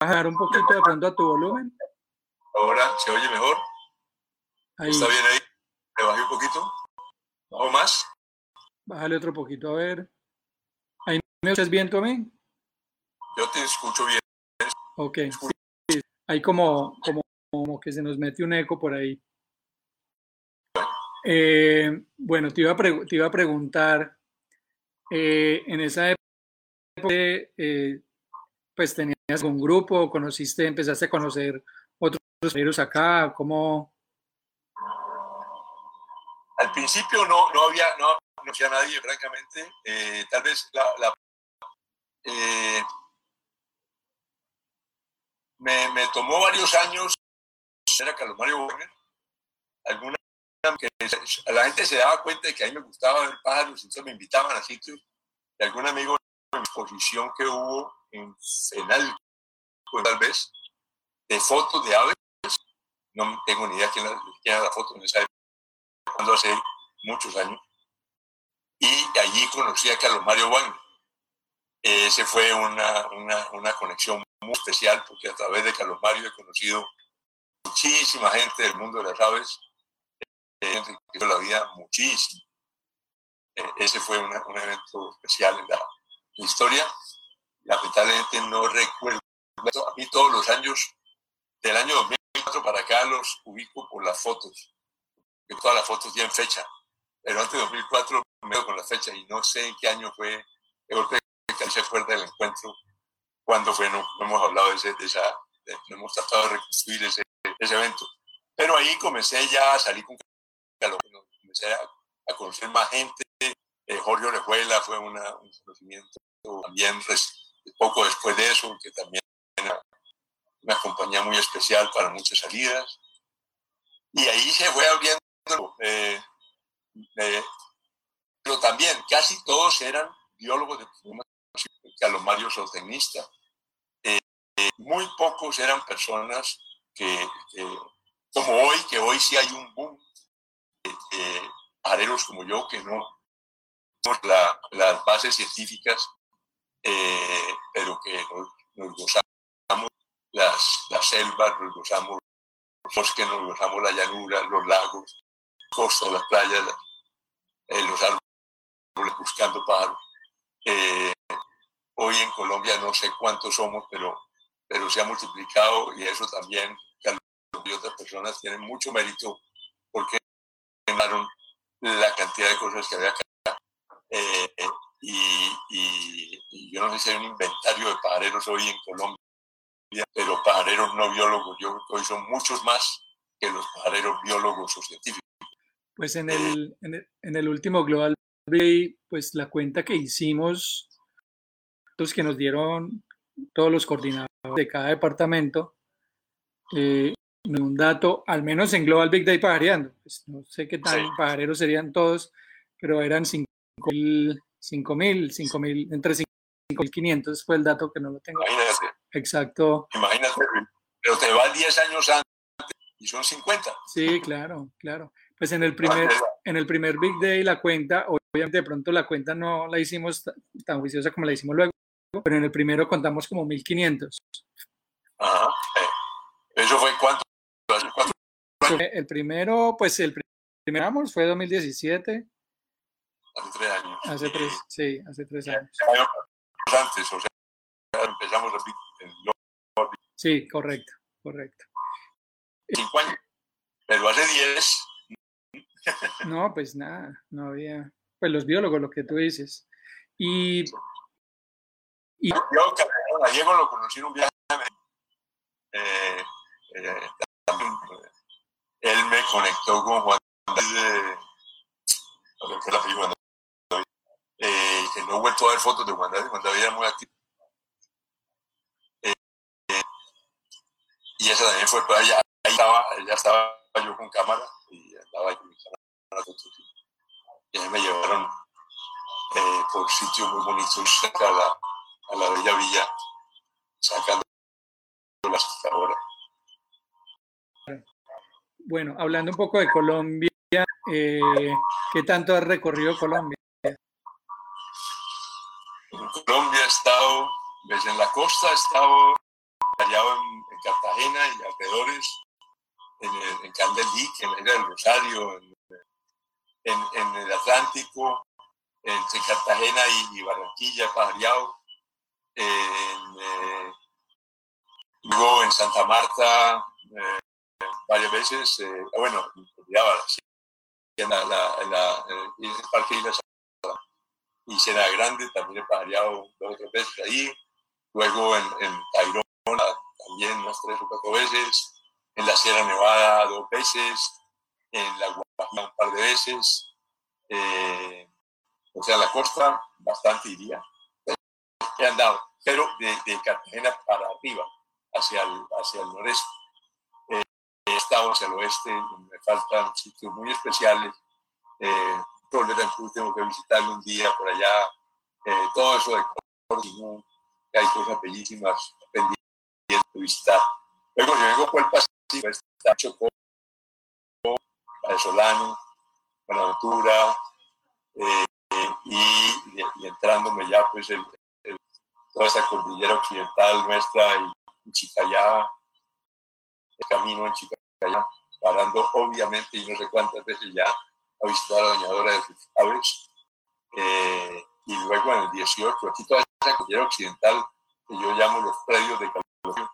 bajar un poquito de pronto a tu volumen. Ahora se oye mejor. ¿Está bien ahí? ¿Le bajé un poquito? ¿O más? Bájale otro poquito, a ver. ¿Ahí me escuchas bien tú Yo te escucho bien. Ok. Hay como, como, como, que se nos mete un eco por ahí. Eh, bueno, te iba, a te iba a preguntar, eh, en esa época, eh, pues tenías un grupo, conociste, empezaste a conocer otros compañeros acá, ¿cómo? Al principio no, no había, no, no había nadie, francamente. Tal vez la, me, me, tomó varios años era Carlos Mario Wagner. Alguna que la gente se daba cuenta de que a mí me gustaba ver pájaros, entonces me invitaban a sitios. Y algún amigo en exposición que hubo en Fenal, tal vez, de fotos de aves. No tengo ni idea quién, era la foto en esa época, cuando hace muchos años. y allí conocí a Carlos Mario Wagner. Ese fue una, una, una, conexión muy especial porque a través de Carlos Mario he conocido muchísima gente del mundo de las aves, gente que la vida muchísimo. Eh, ese fue un evento especial en la, historia. Lamentablemente no recuerdo. A mí todos los años, del año 2004 para acá, los ubico por las fotos. Que todas las fotos tienen fecha. Pero antes de 2004 me quedo con la fecha y no sé en qué año fue. que se acuerda del encuentro. Cuándo fue, no, hemos hablado de, ese, de esa, no hemos tratado de reconstruir ese, ese evento. Pero ahí comencé ya a salir con comencé a, a conocer más gente. Eh, Jorge Orejuela fue una, un conocimiento también poco después de eso, que también era una compañía muy especial para muchas salidas. Y ahí se fue abriendo, eh, eh, pero también casi todos eran biólogos de Carlos Mario zootecnista. muy pocos eran personas que, como hoy, que hoy sí hay un boom de areros como yo, que no la, las bases científicas, eh, pero que nos, gozamos las, las, selvas, nos gozamos los bosques, nos gozamos la llanura, los lagos, costas, las playas, eh, los árboles buscando pájaros. Eh, hoy en Colombia no sé cuántos somos, pero, pero se ha multiplicado y eso también, y otras personas tienen mucho mérito porque ganaron la cantidad de cosas que había acá. Eh, y, y, yo no sé si hay un inventario de pajareros hoy en Colombia, pero pajareros no biólogos, yo creo que hoy son muchos más que los pajareros biólogos o científicos. Pues en el, en el, en el último Global Day, pues la cuenta que hicimos, que nos dieron todos los coordinadores de cada departamento, eh, un dato, al menos en Global Big Day pajareando. Pues no sé qué tan pajareros serían todos, pero eran 5.000, 5.000, entre 5.500 fue el dato que no lo tengo. Imagínate. Exacto. Imagínate, pero te va 10 años antes y son 50. Sí, claro, claro. Pues en el primer, en el primer Big Day la cuenta, obviamente de pronto la cuenta no la hicimos tan juiciosa como la hicimos luego, pero en el primero contamos como 1.500. Ajá. ¿Eso fue cuánto? El primero, pues el primero fue 2017. Hace tres años. Hace tres, sí, hace tres años. Antes, o sea, empezamos en Sí, correcto, correcto. Cinco años, pero hace diez. No, pues nada, no había. Pues los biólogos, lo que tú dices. Y. y... Yo, Gallego lo conocí en un viaje. Eh, eh, él me conectó con Juan David, la película eh, que no he vuelto a ver fotos de Juan David, Juan David era muy activo. Y esa también fue, para allá, ahí estaba, ya estaba yo con cámara y andaba con mi cámara y ahí me llevaron por sitios muy bonitos cerca a la, a la bella villa, sacando las ahora. Bueno, hablando un poco de Colombia, eh, ¿qué tanto has recorrido Colombia? En Colombia he estado, desde en la costa he estado hallado en, Cartagena y alrededores, en, el, en Candelí, en el Rosario, en, en, el Atlántico, entre Cartagena y, Barranquilla, Pajariao, en, eh, luego en Santa Marta, eh, varias veces, eh, bueno, en la, la, la, el Parque y Sena Grande, también he pajareado dos o tres veces ahí, luego en, en también unas tres o cuatro veces, en la Sierra Nevada dos veces, en la Guajira un par de veces, eh, o sea, la costa bastante iría. He andado, pero de, de Cartagena para arriba, hacia el, hacia el noreste estado hacia el oeste, me faltan sitios muy especiales. Eh, tengo que visitarlo un día por allá. Eh, todo eso de que hay cosas bellísimas pendientes de visitar. Luego yo vengo por el Pacífico, está Chocó, Solano, Buenaventura, eh, y, y, entrándome ya pues el, toda esa cordillera occidental nuestra y Chicayá, el camino en Chicayá, parando obviamente y no sé cuántas veces ya a visitar a la bañadora de sus aves. Eh, y luego en el 18, aquí toda esa cordillera occidental que yo llamo los predios de calefacción,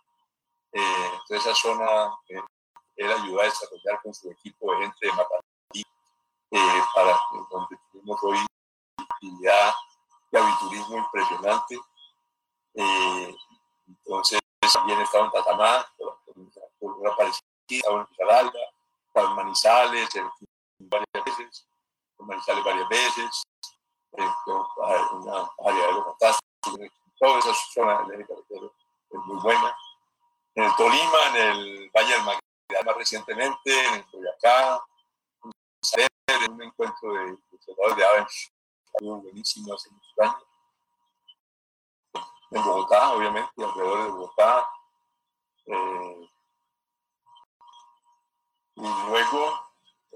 eh, toda esa zona eh, él ayudó a desarrollar con su equipo de gente de Mapatí, eh, para donde tuvimos hoy actividad de aviturismo impresionante. Eh, entonces, también estaba en Tatamá, una parecida, en en Manizales, varias veces, en Manizales varias veces, eh, una área de los fantásticos, toda esa zona del carretero es muy buena. En el Tolima, en el Valle del Magdalena, recientemente, en Boyacá, en un encuentro de, de de algo buenísimo hace muchos años. En Bogotá, obviamente, alrededor de Bogotá. Eh, y luego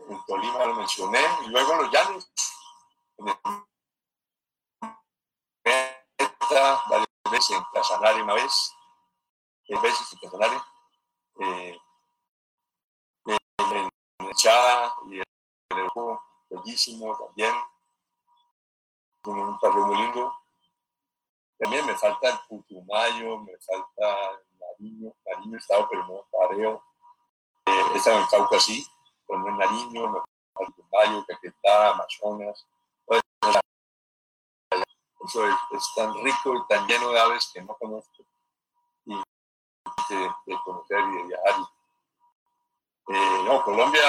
en Tolima lo mencioné, y luego en los llanos, en el, varias veces en Casanare una vez, tres veces en Casanare, eh, en, el Chá y en el bellísimo también, un parreo muy lindo. También me falta el Putumayo, me falta Nariño, Nariño estado, pero no pareo. Eh, he estado en Cauca, sí, pero no en Nariño, me falta Putumayo, Caquetá, Amazonas. Eso es, es, tan rico y tan lleno de aves que no conozco. Y de, conocer y de viajar. Eh, no, Colombia,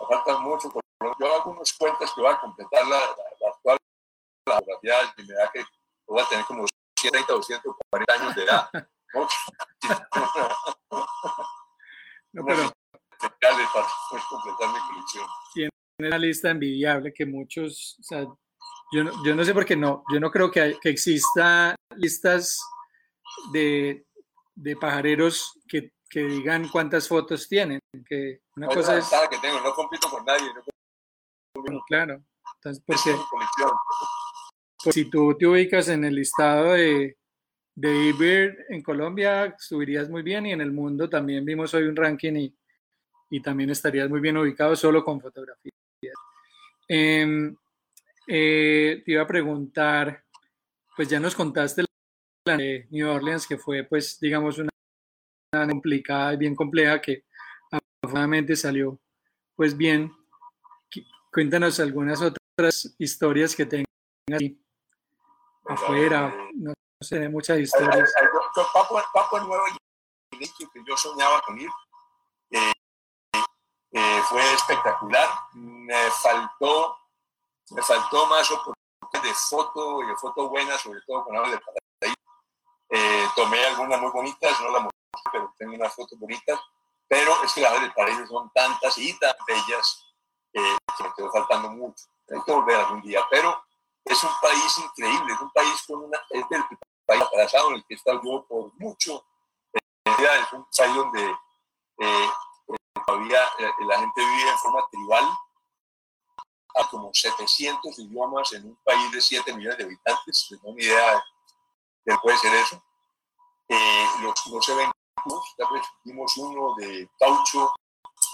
me falta mucho. Yo hago unas cuentas que voy a completar la, la actual la fotografía y me da que voy a tener como 130 o 140 años de edad. no, pero para completar mi colección. Tiene una lista envidiable que muchos, o sea, yo no, yo no sé por qué no, yo no creo que, hay, que exista listas de, de pajareros que, que, digan cuántas fotos tienen. Que una no, cosa es que tengo, no compito con nadie. No compito. Claro, entonces, porque, pues si tú te ubicas en el listado de, de eBird en Colombia, subirías muy bien y en el mundo también vimos hoy un ranking y, y también estarías muy bien ubicado solo con fotografías. Eh, eh, te iba a preguntar, pues ya nos contaste la de New Orleans, que fue pues digamos una, complicada y bien compleja que afortunadamente salió pues bien. Cuéntanos algunas otras historias que tengas ahí afuera, no, sé, muchas historias. Papua, Papua Nueva Guinea, que yo soñaba con ir, eh, eh, fue espectacular. Me faltó, me faltó más oportunidades de foto y de foto buena, sobre todo con aves de paraíso. Eh, tomé algunas muy bonitas, no las mostré, pero tengo unas fotos bonitas. Pero es que las aves del paraíso son tantas y tan bellas que me quedó faltando mucho. Hay que volver algún día, pero es un país increíble, es un país con una, es el país atrasado en el que está yo por mucho. Es un país donde eh, todavía eh, la gente vive en forma tribal, a como 700 idiomas en un país de 7 millones de habitantes, no tengo ni idea de qué puede ser eso. Eh, los, no se ven ya vimos uno de caucho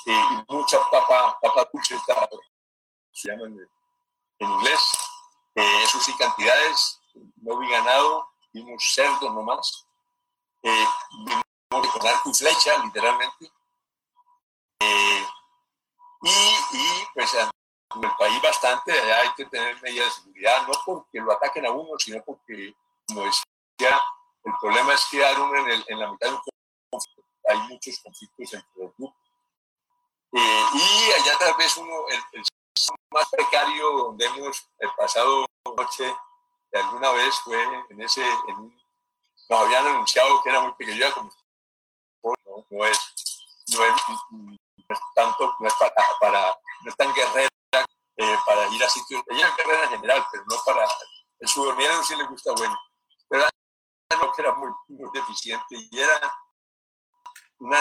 eh, y mucha papa, papa dulce, se llama en, en inglés, eh, eso sí, cantidades, no vi ganado, vimos cerdo nomás, eh, vimos con arco y flecha, literalmente. Eh, y, y, pues en el país bastante, allá hay que tener medidas de seguridad, no porque lo ataquen a uno, sino porque, como decía, el problema es quedar uno en, el, en la mitad de un conflicto. Hay muchos conflictos entre los grupos. Eh, y allá tal vez uno, el, el más precario donde hemos pasado noche de alguna vez fue en ese, en, nos habían anunciado que era muy pequeño, como no, no, es, no, es, no es tanto, no es para, para no es tan guerrera eh, para ir a sitios, ella es guerrera en general, pero no para, el subordinado sí le gusta bueno, pero no, que era muy, muy deficiente y era una,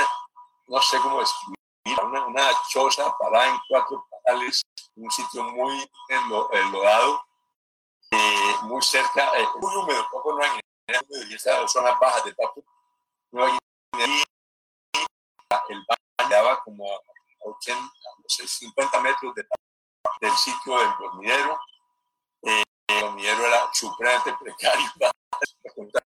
no sé cómo describir, una, una choza parada en cuatro un sitio muy enlodado, muy cerca, muy húmedo, poco no hay y estas zonas bajas de Papu, no hay el baño daba como a 80, 50 metros de, del sitio del dormidero. Eh, el dormidero era supremamente precario.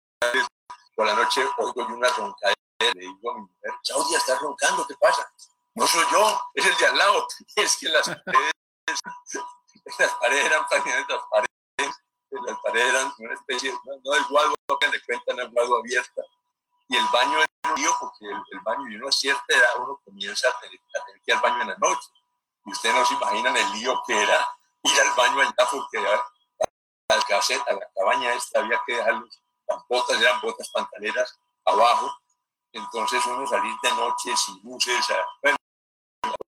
Por la noche oigo una roncadera. Le digo a mi mujer, Claudia, está roncando, ¿qué pasa? No soy yo, es el de al lado. Es que las paredes, las paredes eran prácticamente las paredes, las paredes eran una especie, no, no del guado que le cuentan el guado abierta. Y el baño era un lío porque el, baño, y uno a cierta edad, uno comienza a tener, a tener que ir al baño en la noche. Y ustedes no se imaginan el lío que era ir al baño allá porque a la caseta, a la cabaña esta había que dejar las botas, eran botas pantaleras abajo. Entonces uno salir de noche sin luces, bueno,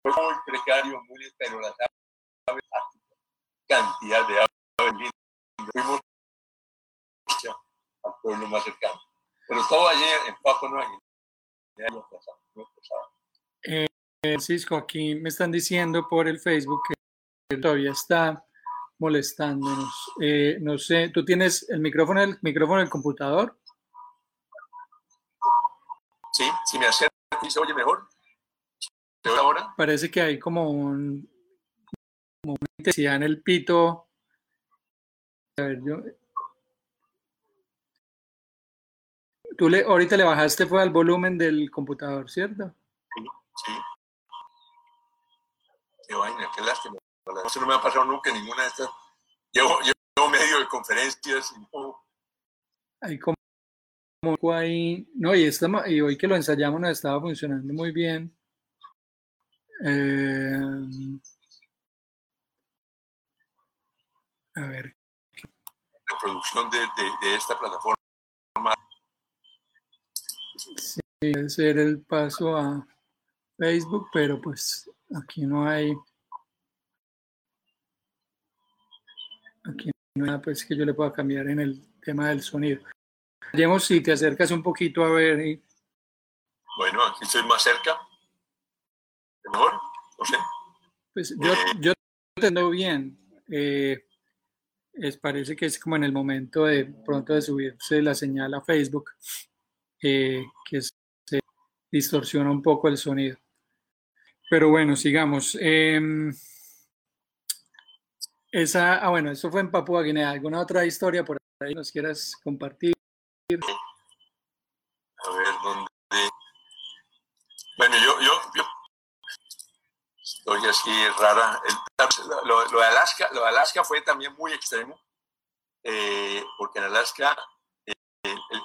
fue muy precario, muy, pero la cantidad de agua. Fuimos al pueblo más cercano. Pero todo allí en Paco no hay. Eh, Francisco, aquí me están diciendo por el Facebook que todavía está molestándonos. Eh, no sé, ¿tú tienes el micrófono, el micrófono del computador? Sí, si me acerco y se oye mejor. Parece que hay como, un, como una intensidad en el pito. A ver, yo. Tú le, ahorita le bajaste fue al volumen del computador, ¿cierto? Sí. Qué vaina, qué lástima. Eso no me ha pasado nunca ninguna de estas. Llevo, llevo medio de conferencias y no. Hay como ahí. No, y, esta, y hoy que lo ensayamos nos estaba funcionando muy bien. Eh, a ver. La producción de, de, de esta plataforma. Sí, debe ser el paso a Facebook, pero pues aquí no hay. Aquí no hay nada pues, que yo le pueda cambiar en el tema del sonido. Vayamos si te acercas un poquito a ver. y- Bueno, aquí estoy más cerca. No sé. Pues yo, yo entiendo bien. Eh, es, parece que es como en el momento de pronto de subirse la señal a Facebook, eh, que se distorsiona un poco el sonido. Pero bueno, sigamos. Em, esa, ah, bueno, eso fue en Papúa Guinea. ¿Alguna otra historia por ahí nos quieras compartir? A ver, ¿dónde? Bueno, yo, yo, yo estoy así rara. El- lo, lo de Alaska, lo de Alaska fue también muy extremo, eh, porque en Alaska eh,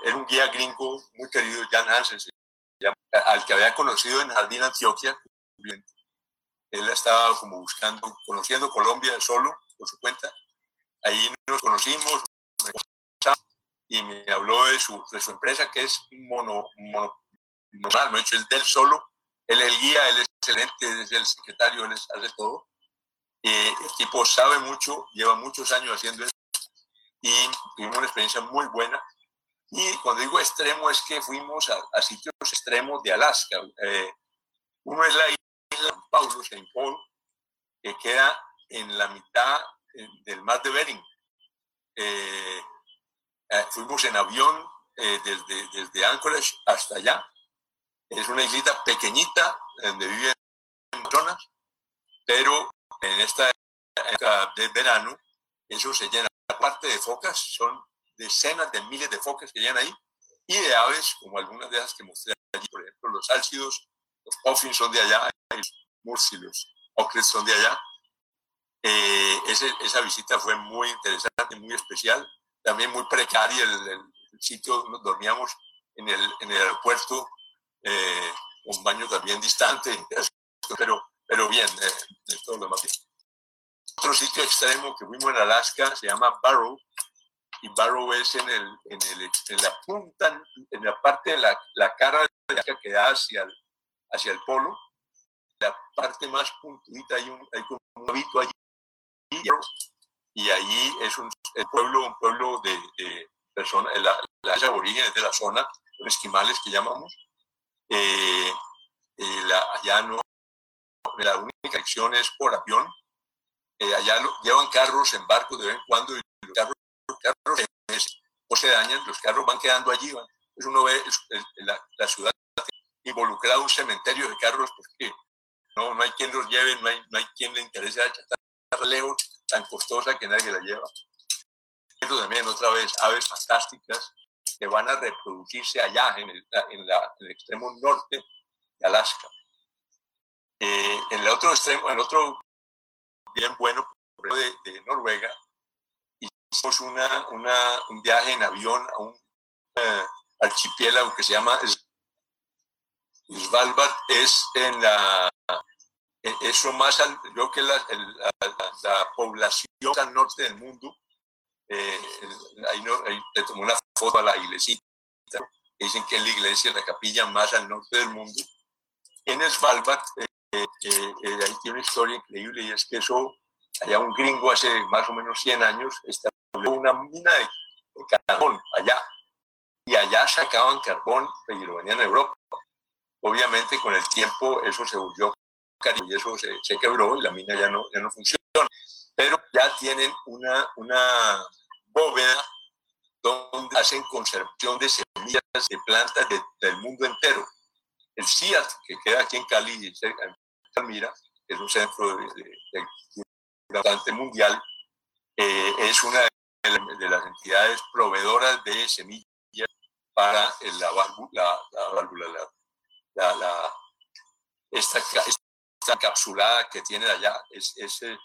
era un guía gringo muy querido, Jan Hansen, al que había conocido en Jardín Antioquia. Él estaba como buscando, conociendo Colombia solo, por su cuenta. Ahí nos conocimos, y me habló de su, de su empresa que es mono, mono, mono me ha dicho, es del solo, él es el guía, él es excelente, es el secretario, él es, hace todo. Eh, el tipo sabe mucho, lleva muchos años haciendo eso y tuvimos una experiencia muy buena. Y cuando digo extremo es que fuimos a, a sitios extremos de Alaska. Eh, uno es la isla Paulo, Saint Paul, que queda en la mitad del mar de Bering. Eh, eh, fuimos en avión eh, desde, desde Anchorage hasta allá. Es una islita pequeñita donde viven personas, pero en esta época de verano eso se llena. Aparte de focas, son decenas de miles de focas que llegan ahí y de aves, como algunas de esas que mostré allí, por ejemplo, los álcidos, los puffins son de allá, los murciélagos, ocres son de allá. Eh, ese, esa visita fue muy interesante, muy especial también muy precaria el, el sitio donde dormíamos en el, en el aeropuerto, eh, un baño también distante, pero, pero bien, eh, todo lo demás. Otro sitio extremo que fuimos en Alaska se llama Barrow, y Barrow es en, el, en, el, en la punta, en la parte de la, la cara de Alaska que da hacia el, hacia el polo, la parte más puntudita hay un, hay un habito allí, y allí es un el pueblo, un pueblo de, de personas, la, las aborígenes de la zona, los esquimales que llamamos. Eh, eh, la, allá no, la única acción es por avión. Eh, allá lo, llevan carros en barcos de vez en cuando y los carros carros o se dañan, los carros van quedando allí. Van. Pues uno ve la, la, ciudad involucrada un cementerio de carros porque no, no hay quien los lleve, no hay, no hay quien le interese estar lejos, tan costosa que nadie la lleva. Esto también otra vez aves fantásticas que van a reproducirse allá en el, en la, en el extremo norte de Alaska. Eh, en el otro extremo, el otro bien bueno de, de Noruega, hicimos una, una, un viaje en avión a un uh, archipiélago que se llama Svalbard, es en la eso más al, yo que la, la, la, población al norte del mundo, eh, ahí, no, te tomó una foto a la iglesita, dicen que es la iglesia, la capilla más al norte del mundo. En Svalbard, eh, eh, eh, ahí tiene una historia increíble y es que eso, allá un gringo hace más o menos 100 años estableció una mina de, carbón allá y allá sacaban carbón y lo venían a Europa. Obviamente con el tiempo eso se volvió y eso se, se, quebró y la mina ya no, ya no funciona. Pero ya tienen una, una bóveda donde hacen conservación de semillas de plantas del mundo entero. El CIAT, que queda aquí en Cali, en Calmira, que es un centro de, de, de mundial, eh, es una de las entidades proveedoras de semillas para la válvula, la, válvula, la, la, esta, esta encapsulada que tiene allá, es, es eh,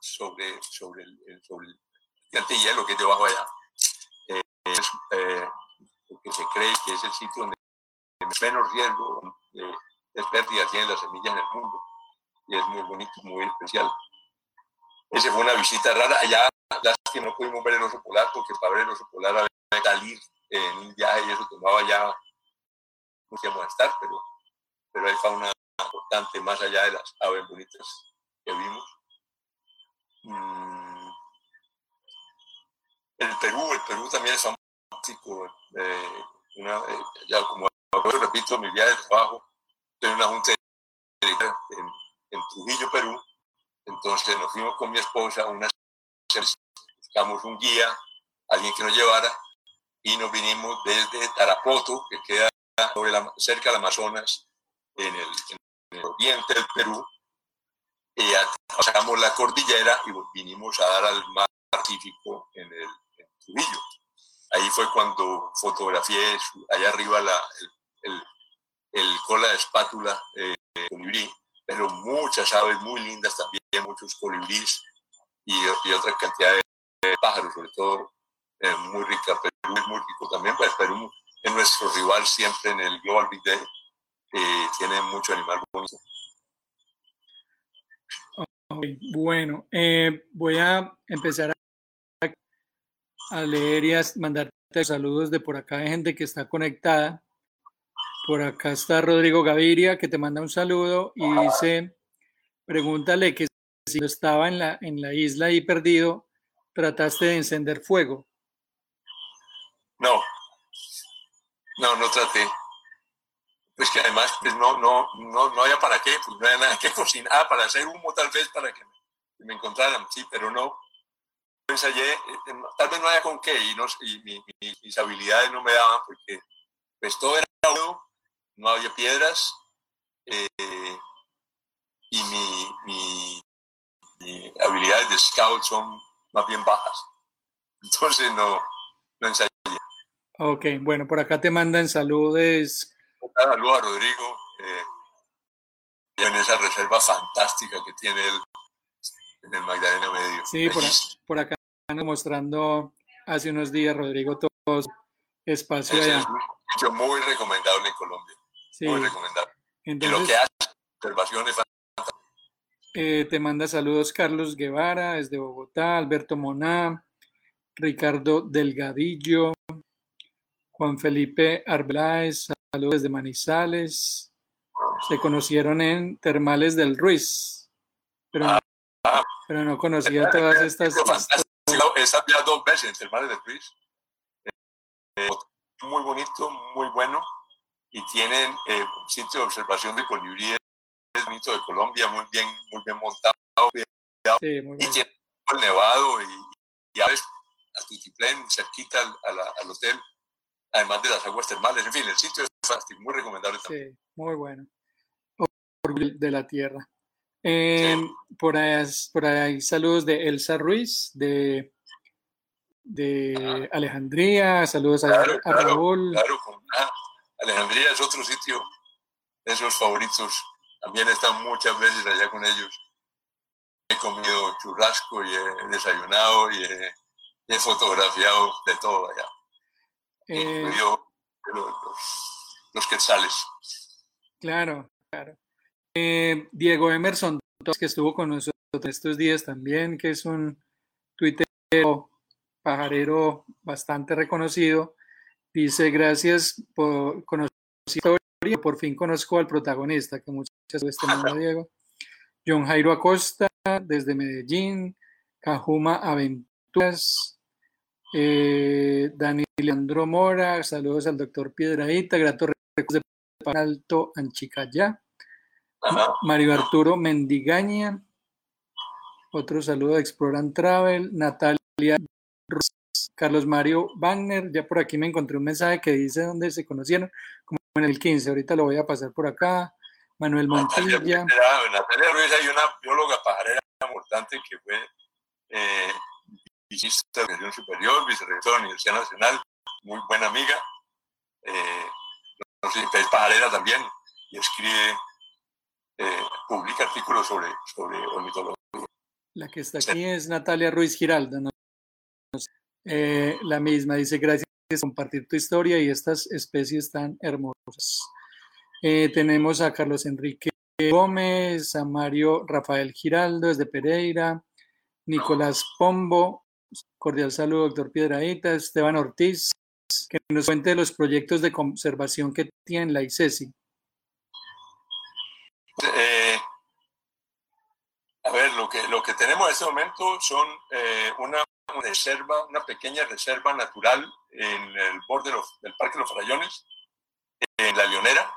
sobre, sobre el, sobre el hielo que es debajo allá. Eh, es, eh, porque se cree que es el sitio donde menos riesgo de, de pérdida tienen las semillas en el mundo. Y es muy bonito, muy especial. Esa fue una visita rara. Allá, que no pudimos ver el oso polar, porque para ver el oso polar había que salir en un viaje y eso tomaba ya, no podíamos estar, pero, pero hay fauna importante más allá de las aves bonitas que vimos. Mm. El Perú, el Perú también es fantástico. Eh, una, eh, ya como repito, mi viaje de trabajo, en una junta en, en Trujillo, Perú. Entonces nos fuimos con mi esposa a una buscamos un guía, alguien que nos llevara, y nos vinimos desde Tarapoto, que queda sobre la, cerca del Amazonas, en el, en el oriente del Perú, y pasamos la cordillera y vinimos a dar al mar Pacífico en el en Trujillo. Ahí fue cuando fotografié allá arriba la, el, el, cola de espátula eh, colibrí, pero muchas aves muy lindas también, muchos colibríes y, y otra cantidad de pájaros, sobre todo eh, muy rica. Perú es muy rico también, pues Perú es nuestro rival siempre en el Global Big Day, eh, tiene mucho animal bonito. Bueno, eh, voy a empezar a, a leer y a mandarte saludos de por acá de gente que está conectada. Por acá está Rodrigo Gaviria que te manda un saludo y dice, pregúntale que si estaba en la, en la isla ahí perdido, trataste de encender fuego. No, no, no traté. Pues que además pues no, no, no, no había para qué, pues no había nada que cocinar, ah, para hacer humo tal vez para que me encontraran, sí, pero no. Ensayé, eh, tal vez no haya con qué y, no, y mi, mi, mis habilidades no me daban porque pues todo era no había piedras eh, y mi, mi, mi, habilidades de scout son más bien bajas. Entonces no, no ensayé. Ok, bueno, por acá te mandan saludos. Saludos a Rodrigo eh, en esa reserva fantástica que tiene él en el Magdalena Medio. Sí, por, por acá mostrando hace unos días, Rodrigo, todo espacio allá. Es muy recomendable en Colombia. Sí. Muy recomendable. Entonces, y lo que hace, observaciones eh, te manda saludos Carlos Guevara desde Bogotá, Alberto Moná, Ricardo Delgadillo, Juan Felipe Arbeláez, saludos desde Manizales. Se conocieron en Termales del Ruiz, pero, ah, ah. pero no conocía todas estas. He estado dos veces en Termales del Ruiz. Eh, muy bonito, muy bueno, y tienen eh, un sitio de observación de colibríes bonito de Colombia, muy bien, muy bien montado, bien, sí, muy bien. y tiene el nevado y, y aves a Tutiplén, cerquita al, al, hotel, además de las aguas termales. En fin, el sitio es fantástico, muy recomendable también. Sí, muy bueno. De la tierra. Em, por, ahí, por ahí saludos de Elsa Ruiz, de, de Alejandría, saludos a, Raúl. Claro, Alejandría es otro sitio de esos favoritos. También he estado muchas veces allá con ellos. He comido churrasco y he desayunado y he, fotografiado de todo allá. Eh, los, los quetzales. Claro, claro. Eh, Diego Emerson, que estuvo con nosotros estos días también, que es un tuitero pajarero bastante reconocido, dice, gracias por conocer historia, por fin conozco al protagonista, que muchas veces este Diego. John Jairo Acosta, desde Medellín, Cajuma Aventuras, eh, Daniel Leandro Mora, saludos al doctor Piedraíta, grato recuerdos de Alto Anchicayá. Mario Arturo Mendigaña, otro saludo de Exploran Travel, Natalia Carlos Mario Wagner, ya por aquí me encontré un mensaje que dice dónde se conocieron, como en el 15, ahorita lo voy a pasar por acá. Manuel Montilla. Natalia, Ruiz hay una bióloga pajarera importante que fue eh, de educación superior, vicerrectora de la Universidad Nacional, muy buena amiga. Eh, es pajarera también y escribe eh, publica artículos sobre, sobre ornitología. La que está aquí es Natalia Ruiz Giraldo. Eh, la misma dice, gracias por compartir tu historia y estas especies tan hermosas. Eh, tenemos a Carlos Enrique Gómez, a Mario Rafael Giraldo desde Pereira, Nicolás Pombo, cordial saludo, doctor Piedraíta, Esteban Ortiz, que nos cuente los proyectos de conservación que tiene la ICESI. Eh, a ver, lo que, lo que tenemos en este momento son eh, una reserva, una pequeña reserva natural en el borde del Parque de los Farallones, en La Leonera,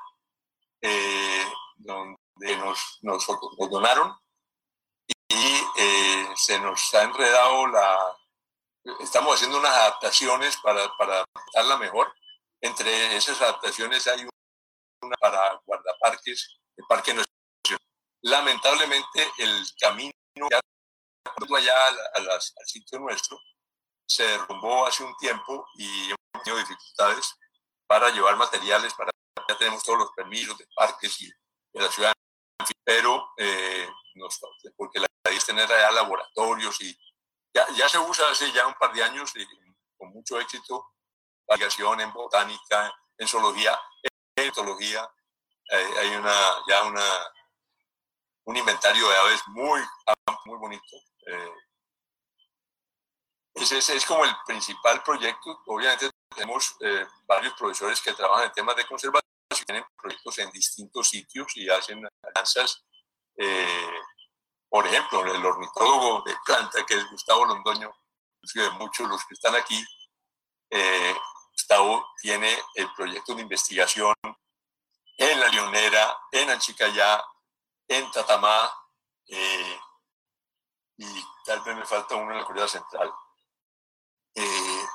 eh, donde nos, nos, donaron y se nos ha enredado la... Estamos haciendo unas adaptaciones para, para darla mejor. Entre esas adaptaciones hay una para guardaparques, el Parque Lamentablemente el camino allá al, sitio nuestro se derrumbó hace un tiempo y hemos tenido dificultades para llevar materiales, para ya tenemos todos los permisos de parques y de la ciudad, pero eh, porque la idea es tener allá laboratorios y ya, ya, se usa hace ya un par de años y con mucho éxito, variación en botánica, en zoología, en etología, hay una, ya una un inventario de aves muy, muy bonito. Eh, ese, es como el principal proyecto. Obviamente tenemos eh, varios profesores que trabajan en temas de conservación, tienen proyectos en distintos sitios y hacen alianzas. Eh, por ejemplo, el ornitólogo de planta, que es Gustavo Londoño, muchos de los que están aquí, Gustavo tiene el proyecto de investigación en La Leonera, en Anchicayá, en Tatamá eh, y tal vez me falta uno en la Correa Central. Eh,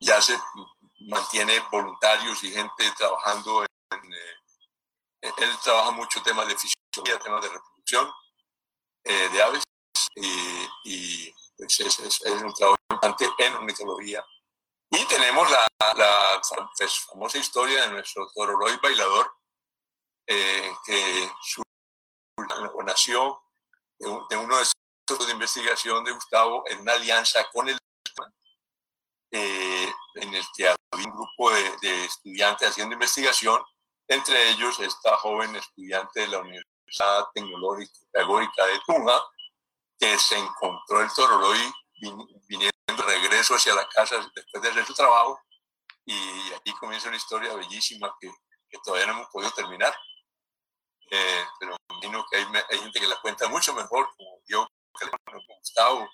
ya se mantiene voluntarios y gente trabajando eh, él trabaja mucho temas de fisiología, temas de reproducción de aves y pues es, un trabajo importante en ornitología. Y tenemos la, la pues, famosa historia de nuestro tororoy bailador, que su nació de, uno de esos de investigación de Gustavo en una alianza con el eh, en el que había un grupo de, estudiantes haciendo investigación, entre ellos esta joven estudiante de la Universidad Tecnológica Pedagógica de Tunja, que se encontró el Tororoy viniendo de regreso hacia la casa después de hacer su trabajo, y aquí comienza una historia bellísima que, que todavía no hemos podido terminar. Eh, pero imagino que hay, hay, gente que la cuenta mucho mejor, como yo, que le Gustavo,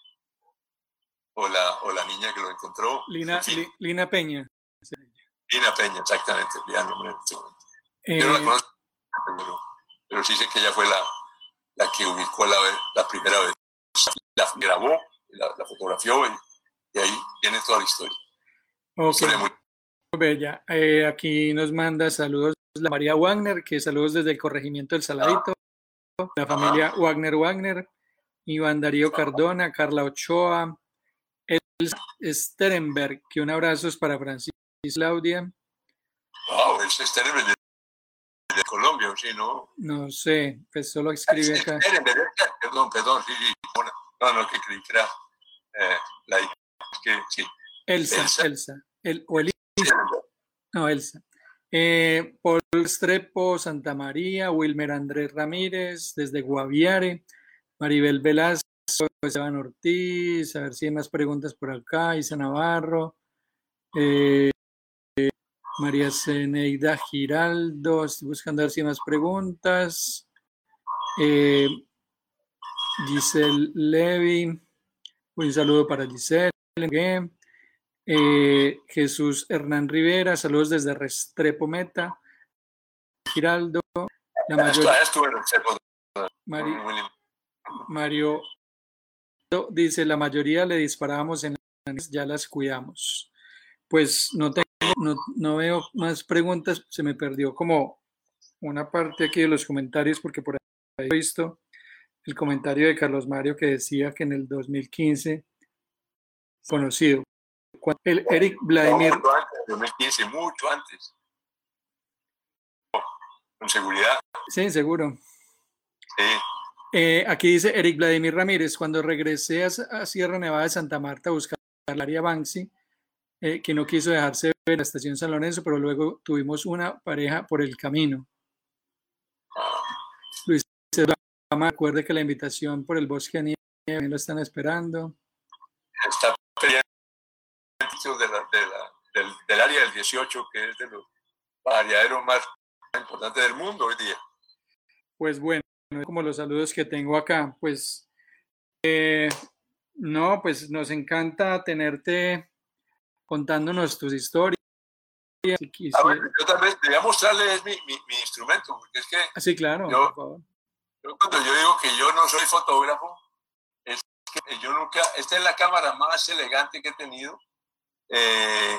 o la, o la niña que lo encontró. Lina, Lina Peña. Lina Peña, exactamente, ya no eh, Yo no la conozco, pero, pero, sí sé que ella fue la, la que ubicó la, la primera vez. La grabó, la, la fotografió y y ahí viene toda la historia. Okay. Muy... Bella. Eh, aquí nos manda saludos la María Wagner, que saludos desde el corregimiento del Saladito, la familia Wagner Wagner, Iván Darío Cardona, Carla Ochoa, Elsa Sterenberg, que un abrazo es para Francisco Claudia. Wow, Elsa Sterenberg de, Colombia, ¿sí, no? No sé, pues solo escribe acá. Perdón, perdón, sí, sí. No, no, que creí que era eh, la que sí. Elsa, Elsa, Elsa. El, o Elisa. No, Elsa. Eh, Paul Strepo, Santa María, Wilmer Andrés Ramírez, desde Guaviare, Maribel Velasco, Esteban Ortiz, a ver si hay más preguntas por acá, Isa Navarro, eh, María Zeneida Giraldo, estoy buscando a ver si hay más preguntas. Eh, Giselle Levy, un saludo para Giselle. Eh, Jesús Hernán Rivera, saludos desde Restrepo Meta. Giraldo, la mayoría, Mario dice, la mayoría le disparábamos en las ya las cuidamos. Pues no tengo, no, no, veo más preguntas, se me perdió como una parte aquí de los comentarios porque por ahí he visto el comentario de Carlos Mario que decía que en el 2015 conocido el Eric Vladimir. mucho antes, 2015, mucho antes. Con seguridad. Sí, seguro. Sí. Eh, aquí dice Eric Vladimir Ramírez, cuando regresé a, Sierra Nevada de Santa Marta a buscar el área Banksy, eh, que no quiso dejarse ver en la estación San Lorenzo, pero luego tuvimos una pareja por el camino. Luis recuerde que la invitación por el bosque nieve lo están esperando. Está de la, de la, del, del, área del 18, que es de los variaderos más importantes del mundo hoy día. Pues bueno, como los saludos que tengo acá, pues eh, no, pues nos encanta tenerte contándonos tus historias. Si a ver, yo también voy mostrarles mi, mi, mi, instrumento, porque es que. Ah, sí, claro. Yo, yo, cuando yo digo que yo no soy fotógrafo, es que yo nunca. Esta es la cámara más elegante que he tenido eh,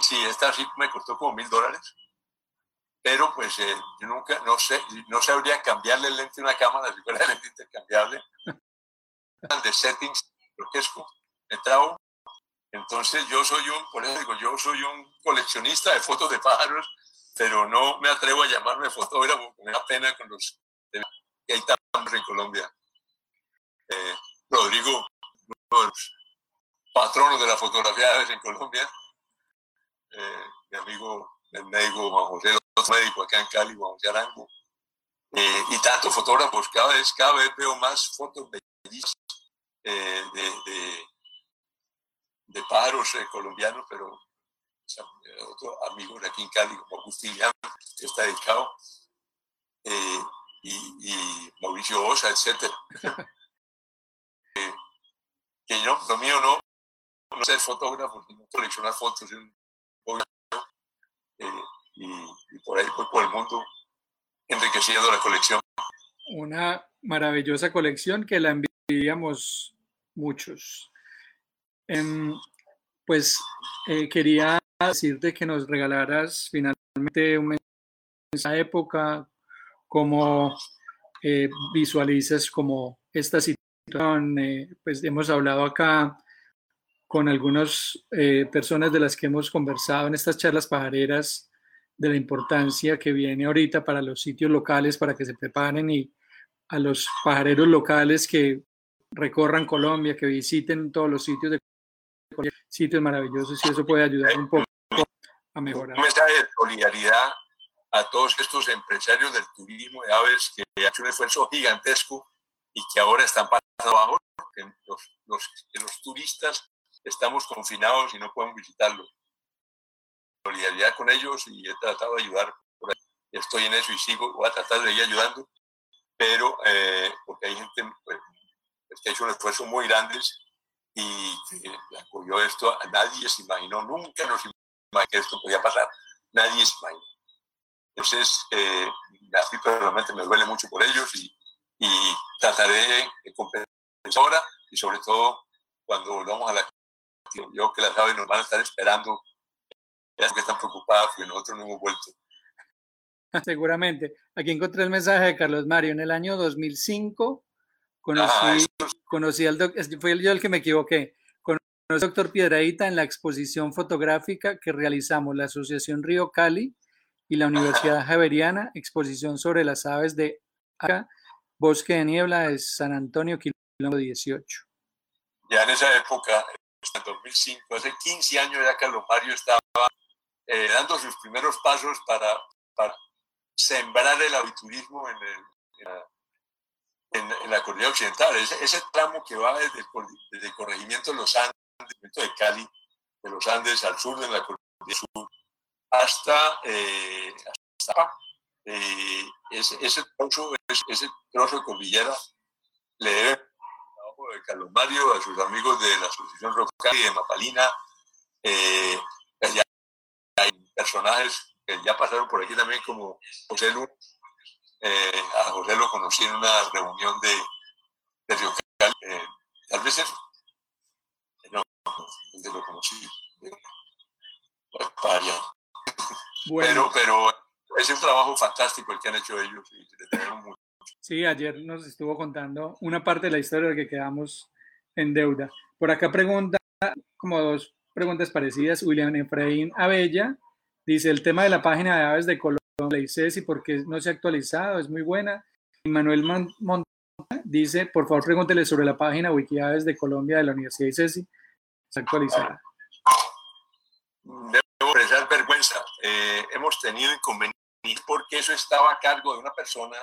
sí, esta sí me costó como mil dólares. Pero pues eh, yo nunca, no sé, no sabría cambiarle el lente a una cámara si fuera lente intercambiable. De settings, grotesco, entraba. Entonces yo soy un, por yo soy un coleccionista de fotos de pájaros, pero no me atrevo a llamarme fotógrafo, me da pena con los que hay tantos en Colombia. Eh, Rodrigo, uno de los patrono de la fotografía en Colombia, eh, mi amigo el médico Juan José, otro médico acá en Cali, Juan José Arango, eh, y tantos fotógrafos, cada vez, cada vez veo más fotos bellísimas de, de, de, pájaros colombianos, pero otro amigo de aquí en Cali, como Agustín que está dedicado, y, y, Mauricio Osa, etc. que yo, lo mío no, no ser fotógrafo, sino coleccionar fotos eh, y, por ahí por el mundo enriqueciendo la colección. Una maravillosa colección que la envidiamos muchos. Em, pues eh, quería decirte que nos regalaras finalmente un esa época, cómo eh, visualizas como esta situación, pues hemos hablado acá con algunas eh, personas de las que hemos conversado en estas charlas pajareras de la importancia que viene ahorita para los sitios locales para que se preparen y a los pajareros locales que recorran Colombia, que visiten todos los sitios de sitios maravillosos y eso puede ayudar un poco a mejorar. Un mensaje de solidaridad a todos estos empresarios del turismo de aves que han hecho un esfuerzo gigantesco y que ahora están pasando abajo, que los, los, los turistas estamos confinados y no podemos visitarlos. Solidaridad con ellos y he tratado de ayudar. Por ahí. Estoy en eso y sigo, voy a tratar de ir ayudando, pero eh, porque hay gente pues, que ha hecho un esfuerzo muy grande y apoyó esto. Nadie se imaginó, nunca nos imaginó que esto podía pasar. Nadie se imaginó. Entonces, eh, a mí personalmente me duele mucho por ellos y, y trataré de compensar y sobre todo cuando volvamos a la Yo que las aves nos van a estar esperando, ya que están preocupadas porque nosotros no hemos vuelto. Seguramente. Aquí encontré el mensaje de Carlos Mario. En el año 2005 conocí, conocí al doctor, fue yo el que me equivoqué, conocí al doctor Piedraíta en la exposición fotográfica que realizamos la Asociación Río Cali y la Universidad Javeriana, exposición sobre las aves de Acá, Bosque de Niebla de San Antonio, kilómetro 18. Ya en esa época, en 2005, hace 15 años ya Carlos Mario estaba eh, dando sus primeros pasos para, para sembrar el aviturismo en, el, en, la, cordillera occidental. Ese, ese, tramo que va desde el, desde el corregimiento de los Andes, de Cali, de los Andes al sur de la cordillera sur, hasta, eh, hasta eh, ese, ese, trozo, ese, trozo de cordillera le debe de Carlos Mario, a sus amigos de la Asociación Rocali, de Mapalina, eh, hay personajes que ya pasaron por aquí también, como José Lu. Eh, a José lo conocí en una reunión de, de Río Cali, eh, tal vez es, no, donde lo conocí, Bueno. Pero, pero es un trabajo fantástico el que han hecho ellos y Sí, ayer nos estuvo contando una parte de la historia de que quedamos en deuda. Por acá pregunta, como dos preguntas parecidas, William Efraín Abella dice, el tema de la página de aves de Colombia, le dice si porque no se ha actualizado, es muy buena. Y Manuel Montoya dice, por favor pregúntele sobre la página Wikiaves de Colombia de la Universidad de ICESI, está actualizada. Debo expresar vergüenza. Eh, hemos tenido inconvenientes porque eso estaba a cargo de una persona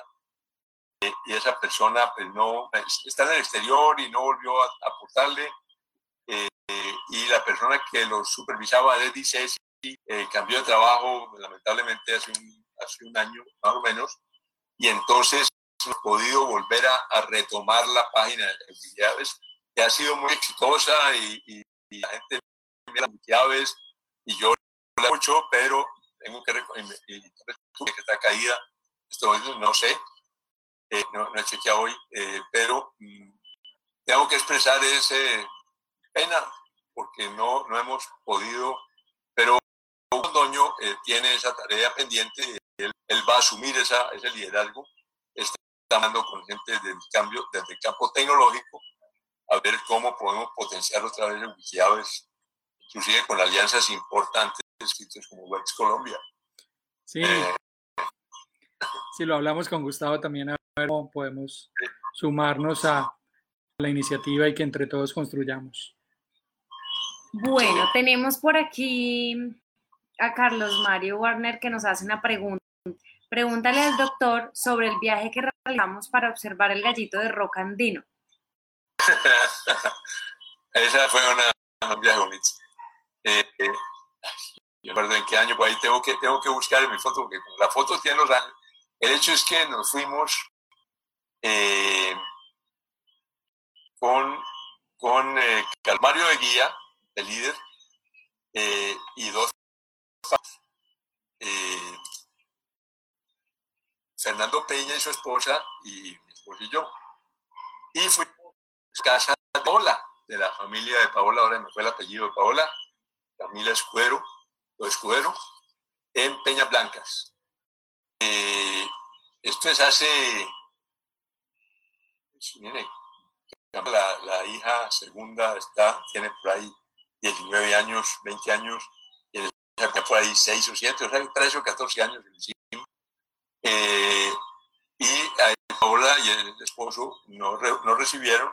eh, y esa persona pues no está en el exterior y no volvió a aportarle eh, y la persona que lo supervisaba desde ICESI eh, cambió de trabajo lamentablemente hace un, hace un año más o menos y entonces hemos podido volver a, retomar la página de Wikiaves que ha sido muy exitosa y, la gente mira Wikiaves y yo la mucho pero tengo que que está caída. Esto no sé eh, no, no, he chequeado hoy eh, pero mm, tengo que expresar ese pena porque no, no hemos podido, pero Doño eh, tiene esa tarea pendiente, él, él va a asumir esa, ese liderazgo, está hablando con gente del cambio, desde el campo tecnológico, a ver cómo podemos potenciar otra vez el Wikiaves, inclusive con alianzas importantes como Wex Colombia. Sí. Eh, sí, lo hablamos con Gustavo también, a ver cómo podemos sumarnos a la iniciativa y que entre todos construyamos. Bueno, tenemos por aquí a Carlos Mario Warner que nos hace una pregunta. Pregúntale al doctor sobre el viaje que realizamos para observar el gallito de roca andino. Esa fue una, un viaje bonito. Eh, eh, yo recuerdo en qué año, por ahí tengo que, tengo que buscar en mi foto, porque la foto tiene los años. El hecho es que nos fuimos eh, con, con Calmario de Guía, el líder, eh, y dos eh, Fernando Peña y su esposa y mi esposa y yo. Y fuimos a casa de Paola, de la familia de Paola, ahora me fue el apellido de Paola, Camila Escudero, o Escudero, en Peñas Blancas. Eh, esto es hace, pues, la, la, hija segunda está, tiene por ahí 19 años, 20 años, y el por ahí 6 o 7, o sea, 13 o 14 años eh, y a Paola y el esposo nos, nos recibieron,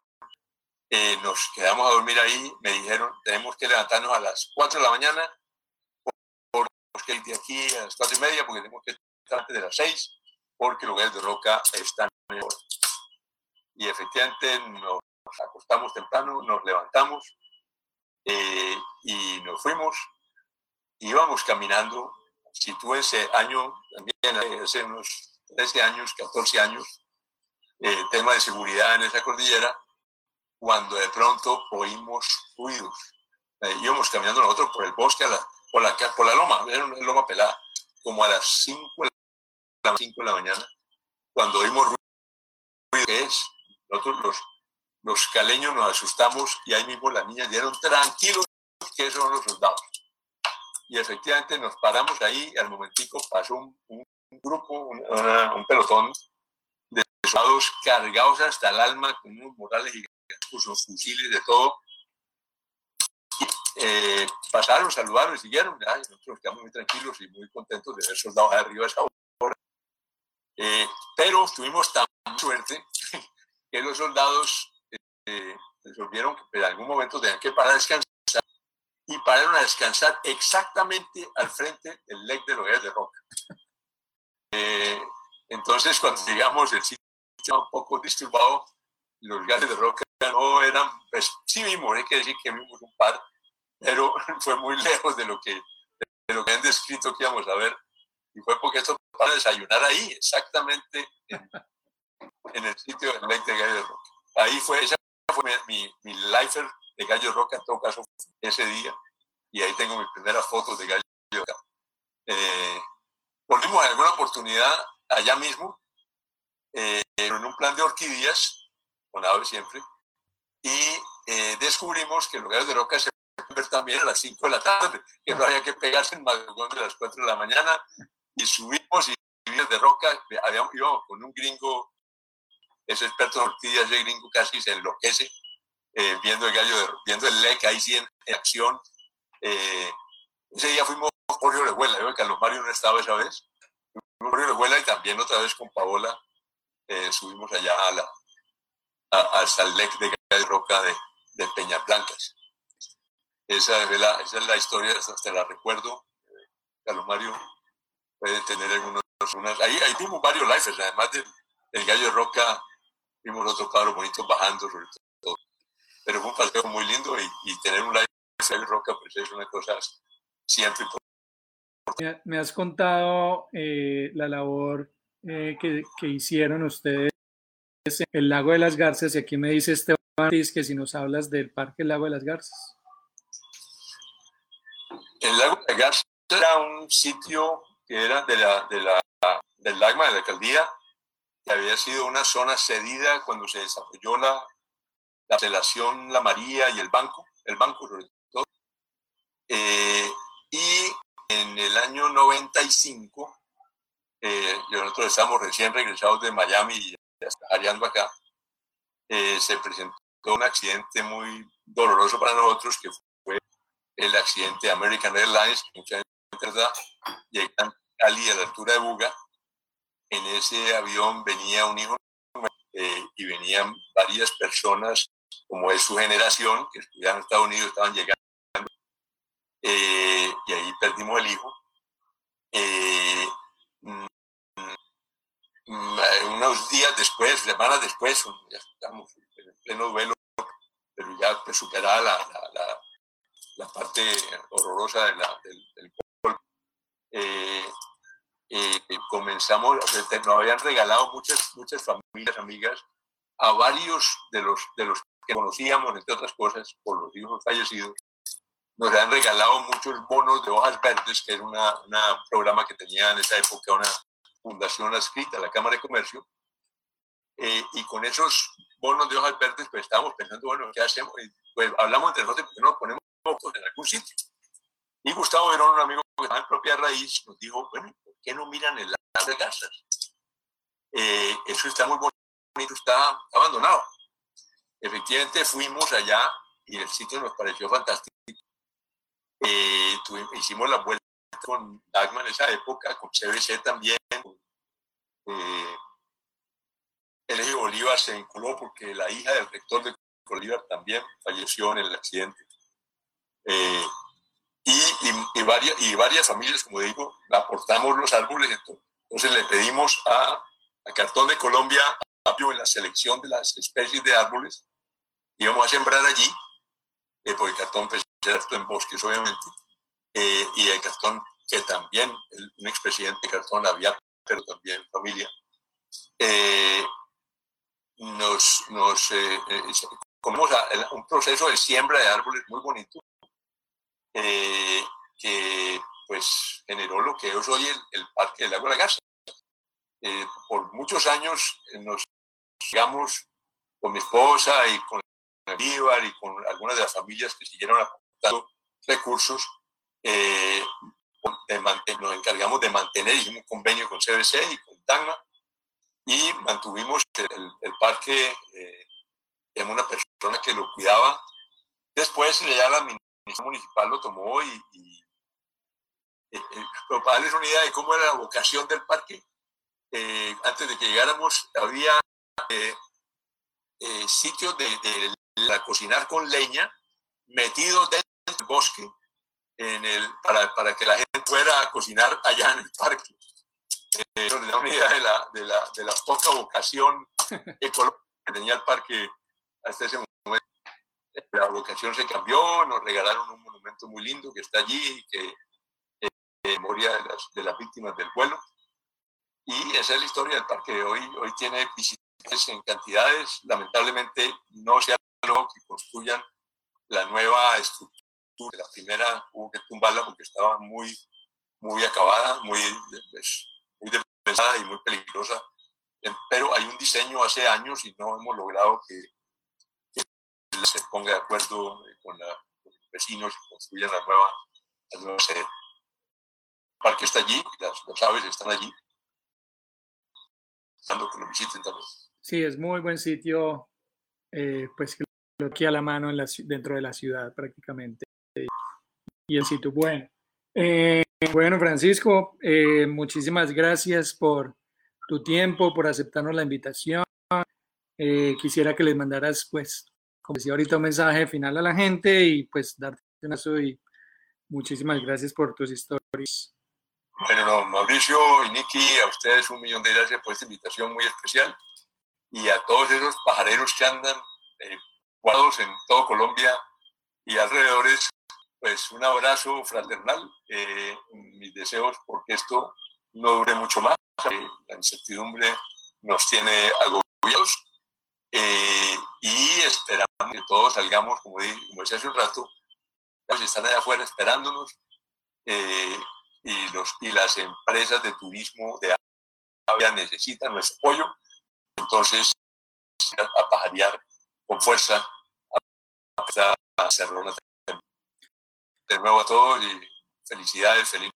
eh, nos quedamos a dormir ahí, me dijeron, tenemos que levantarnos a las 4 de la mañana, porque de aquí a las 4 y media, porque tenemos que estar antes de las 6, porque los lugares de roca están mejor. Y efectivamente nos acostamos temprano, nos levantamos, eh, y nos fuimos, íbamos caminando, si tú ese año, también hace unos 13 años, 14 años, eh, tema de seguridad en esa cordillera, cuando de pronto oímos ruidos. Eh, íbamos caminando nosotros por el bosque, la, por, la, por la loma, era una loma pelada, como a las 5 de 5 de la mañana, cuando oímos ruido, que es? Nosotros los los caleños nos asustamos y ahí mismo las niñas dieron tranquilos qué son los soldados. Y efectivamente nos paramos ahí, y al momentico pasó un, grupo, un pelotón de soldados cargados hasta el alma, con unos morales y con fusiles de todo. Eh, pasaron, saludaron y siguieron. nosotros quedamos muy tranquilos y muy contentos de ver soldados arriba a esa hora. Eh, pero tuvimos tan suerte que los soldados eh, resolvieron que en algún momento tenían que parar a descansar y pararon a descansar exactamente al frente del leg de los de roca. Eh, entonces, cuando llegamos, el sitio estaba un poco disturbado, los gases de roca no eran, pues sí vimos, hay que decir que vimos un par, pero fue muy lejos de lo que, de lo que han descrito que íbamos a ver. Y fue porque esto para desayunar ahí, exactamente en, en el sitio del Lake de Gallo de Roca. Ahí fue, esa fue mi, mi, lifer de Gallo Roca, en todo caso, ese día. Y ahí tengo mis primeras fotos de Gallo Roca. Eh, volvimos en alguna oportunidad allá mismo, eh, en un plan de orquídeas, con aves siempre, y eh, descubrimos que los gallos de roca se pueden ver también a las 5 de la tarde, que no había que pegarse en madrugón de las 4 de la mañana, y subimos y de roca, habíamos, íbamos con un gringo ese experto en orquídeas, ese gringo casi se enloquece eh, viendo el gallo, viendo el LEC ahí sí en, acción. Eh, ese día fuimos Jorge Orejuela, yo Carlos Mario no estaba esa vez. Fuimos Jorge Orejuela y también otra vez con Paola eh, subimos allá a hasta el LEC de Gallo Roca de, de Peñaplancas. Esa es, la, esa es la historia, hasta la recuerdo. Carlos Mario puede tener algunos. ahí, ahí vimos varios lives, además del Gallo Roca vimos otros cabros bonitos bajando sobre todo. Pero fue un paseo muy lindo y, tener un de roca pues es una cosa siempre importante. Me has contado eh, la labor eh, que, que, hicieron ustedes en el Lago de las Garzas y aquí me dice Esteban que si nos hablas del Parque Lago de las Garzas. El Lago de las Garzas era un sitio que era de la, de la, del Lagma de la alcaldía que había sido una zona cedida cuando se desarrolló la, la relación La María y el banco, el banco. Eh, y en el año 95, eh, nosotros estamos recién regresados de Miami y hallando acá, eh, se presentó un accidente muy doloroso para nosotros, que fue el accidente de American Airlines, que mucha gente verdad, llegan a Cali a la altura de Buga, en ese avión venía un hijo eh, y venían varias personas, como es su generación, que estudiaban en Estados Unidos, estaban llegando, eh, y ahí perdimos el hijo. Eh, mm, mm, unos días después, semanas después, estamos en pleno duelo, pero ya pues, superada la, la, parte horrorosa de del, del eh, comenzamos, nos habían regalado muchas, muchas familias, amigas, a varios de los, de los que conocíamos, entre otras cosas, por los hijos fallecidos, nos habían regalado muchos bonos de hojas verdes, que era un programa que tenía en esa época una fundación adscrita a la Cámara de Comercio, eh, y con esos bonos de hojas verdes, pues estábamos pensando, bueno, ¿qué hacemos? pues hablamos entre nosotros, ¿por qué no nos ponemos en algún sitio? Y Gustavo Verón, un amigo que estaba en propia raíz, nos dijo, bueno, ¿por qué no miran el lago de? Eh, eso está muy bonito, está abandonado. Efectivamente fuimos allá y el sitio nos pareció fantástico. Eh, hicimos la vuelta con Dagmar en esa época, con CBC también. Eh, el eje Bolívar se vinculó porque la hija del rector de Bolívar también falleció en el accidente. Eh, y, y, varias, y varias familias, como digo, aportamos los árboles. Entonces le pedimos a, a Cartón de Colombia en la selección de las especies de árboles. Íbamos a sembrar allí, eh, porque Cartón pues, en bosques, obviamente, eh, y el Cartón, que también, un expresidente Cartón había, pero también familia, eh, nos, nos eh, eh un proceso de siembra de árboles muy bonito eh, que pues generó lo que es hoy el, Parque del Lago de la Garza. Eh, por muchos años eh, nos llegamos con mi esposa y con el Bolívar y con algunas de las familias que siguieron aportando recursos, eh, nos encargamos de mantener, un convenio con CBC y con TANMA y mantuvimos el, parque, eh, en una persona que lo cuidaba. Después ya la administración municipal lo tomó y, y eh, eh, para darles una idea de cómo era la vocación del parque, antes de que llegáramos había sitios de, de, cocinar con leña metidos dentro del bosque en el, para, para que la gente fuera a cocinar allá en el parque. Eh, eso da una idea de la, de la, de la poca vocación ecológica que tenía el parque hasta ese momento. La vocación se cambió, nos regalaron un monumento muy lindo que está allí, que eh, memoria de las, de las víctimas del vuelo. Y esa es la historia del parque hoy. Hoy tiene visitantes en cantidades. Lamentablemente no se ha logrado que construyan la nueva estructura. La primera hubo que tumbarla porque estaba muy, muy acabada, muy, pues, muy pensada y muy peligrosa. Pero hay un diseño hace años y no hemos logrado que, se ponga de acuerdo con, los vecinos y construyan la nueva, la nueva sede. El parque está allí, las, las aves están allí. Dando que lo visiten también. Sí, es muy buen sitio, eh, pues aquí a la mano en la, dentro de la ciudad prácticamente. Y el sitio bueno. Eh, bueno, Francisco, eh, muchísimas gracias por tu tiempo, por aceptarnos la invitación. Eh, quisiera que les mandaras, pues, como decía ahorita, un mensaje final a la gente y pues darte un abrazo y muchísimas gracias por tus historias. Bueno, Mauricio y Niki, a ustedes un millón de gracias por esta invitación muy especial y a todos esos pajareros que andan eh, en todo Colombia y alrededores pues un abrazo fraternal, eh, mis deseos porque esto no dure mucho más, eh, la incertidumbre nos tiene agobiados eh, y esperamos que todos salgamos, como, como decía hace un rato, pues están allá afuera esperándonos y, los, y las empresas de turismo de Avia necesitan nuestro apoyo, entonces a pajarear con fuerza a, a de nuevo a todos y felicidades, feliz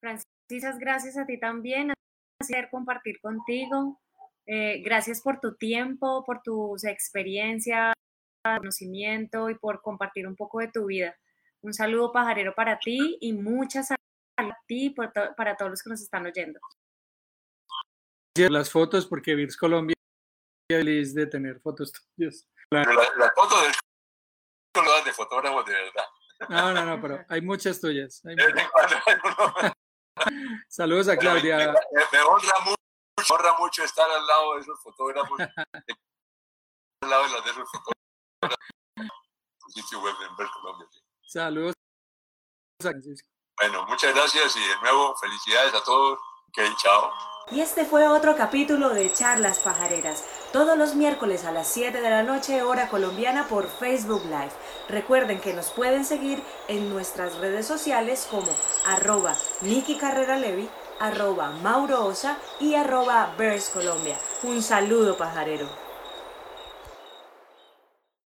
Francisas, gracias a ti también, hacer compartir contigo. Eh, gracias por tu tiempo, por tus experiencias, conocimiento y por compartir un poco de tu vida. Un saludo pajarero para ti y muchas salud para ti y para todos los que nos están oyendo. Las fotos, porque Virs Colombia feliz de tener fotos tuyas. Las la fotos de, de fotógrafos de verdad. No, no, no, pero hay muchas tuyas. Saludos a Claudia. Me, honra, mucho, honra, mucho, estar al lado de esos fotógrafos. al lado de los de esos fotógrafos. Sitio web en Colombia. Saludos. Bueno, muchas gracias y de nuevo felicidades a todos. Ok, chao. Y este fue otro capítulo de Charlas Pajareras, todos los miércoles a las 7 de la noche hora colombiana por Facebook Live. Recuerden que nos pueden seguir en nuestras redes sociales como arroba Niki Carrera Levi, arroba Mauro Osa y arroba Bears Colombia. Un saludo pajarero.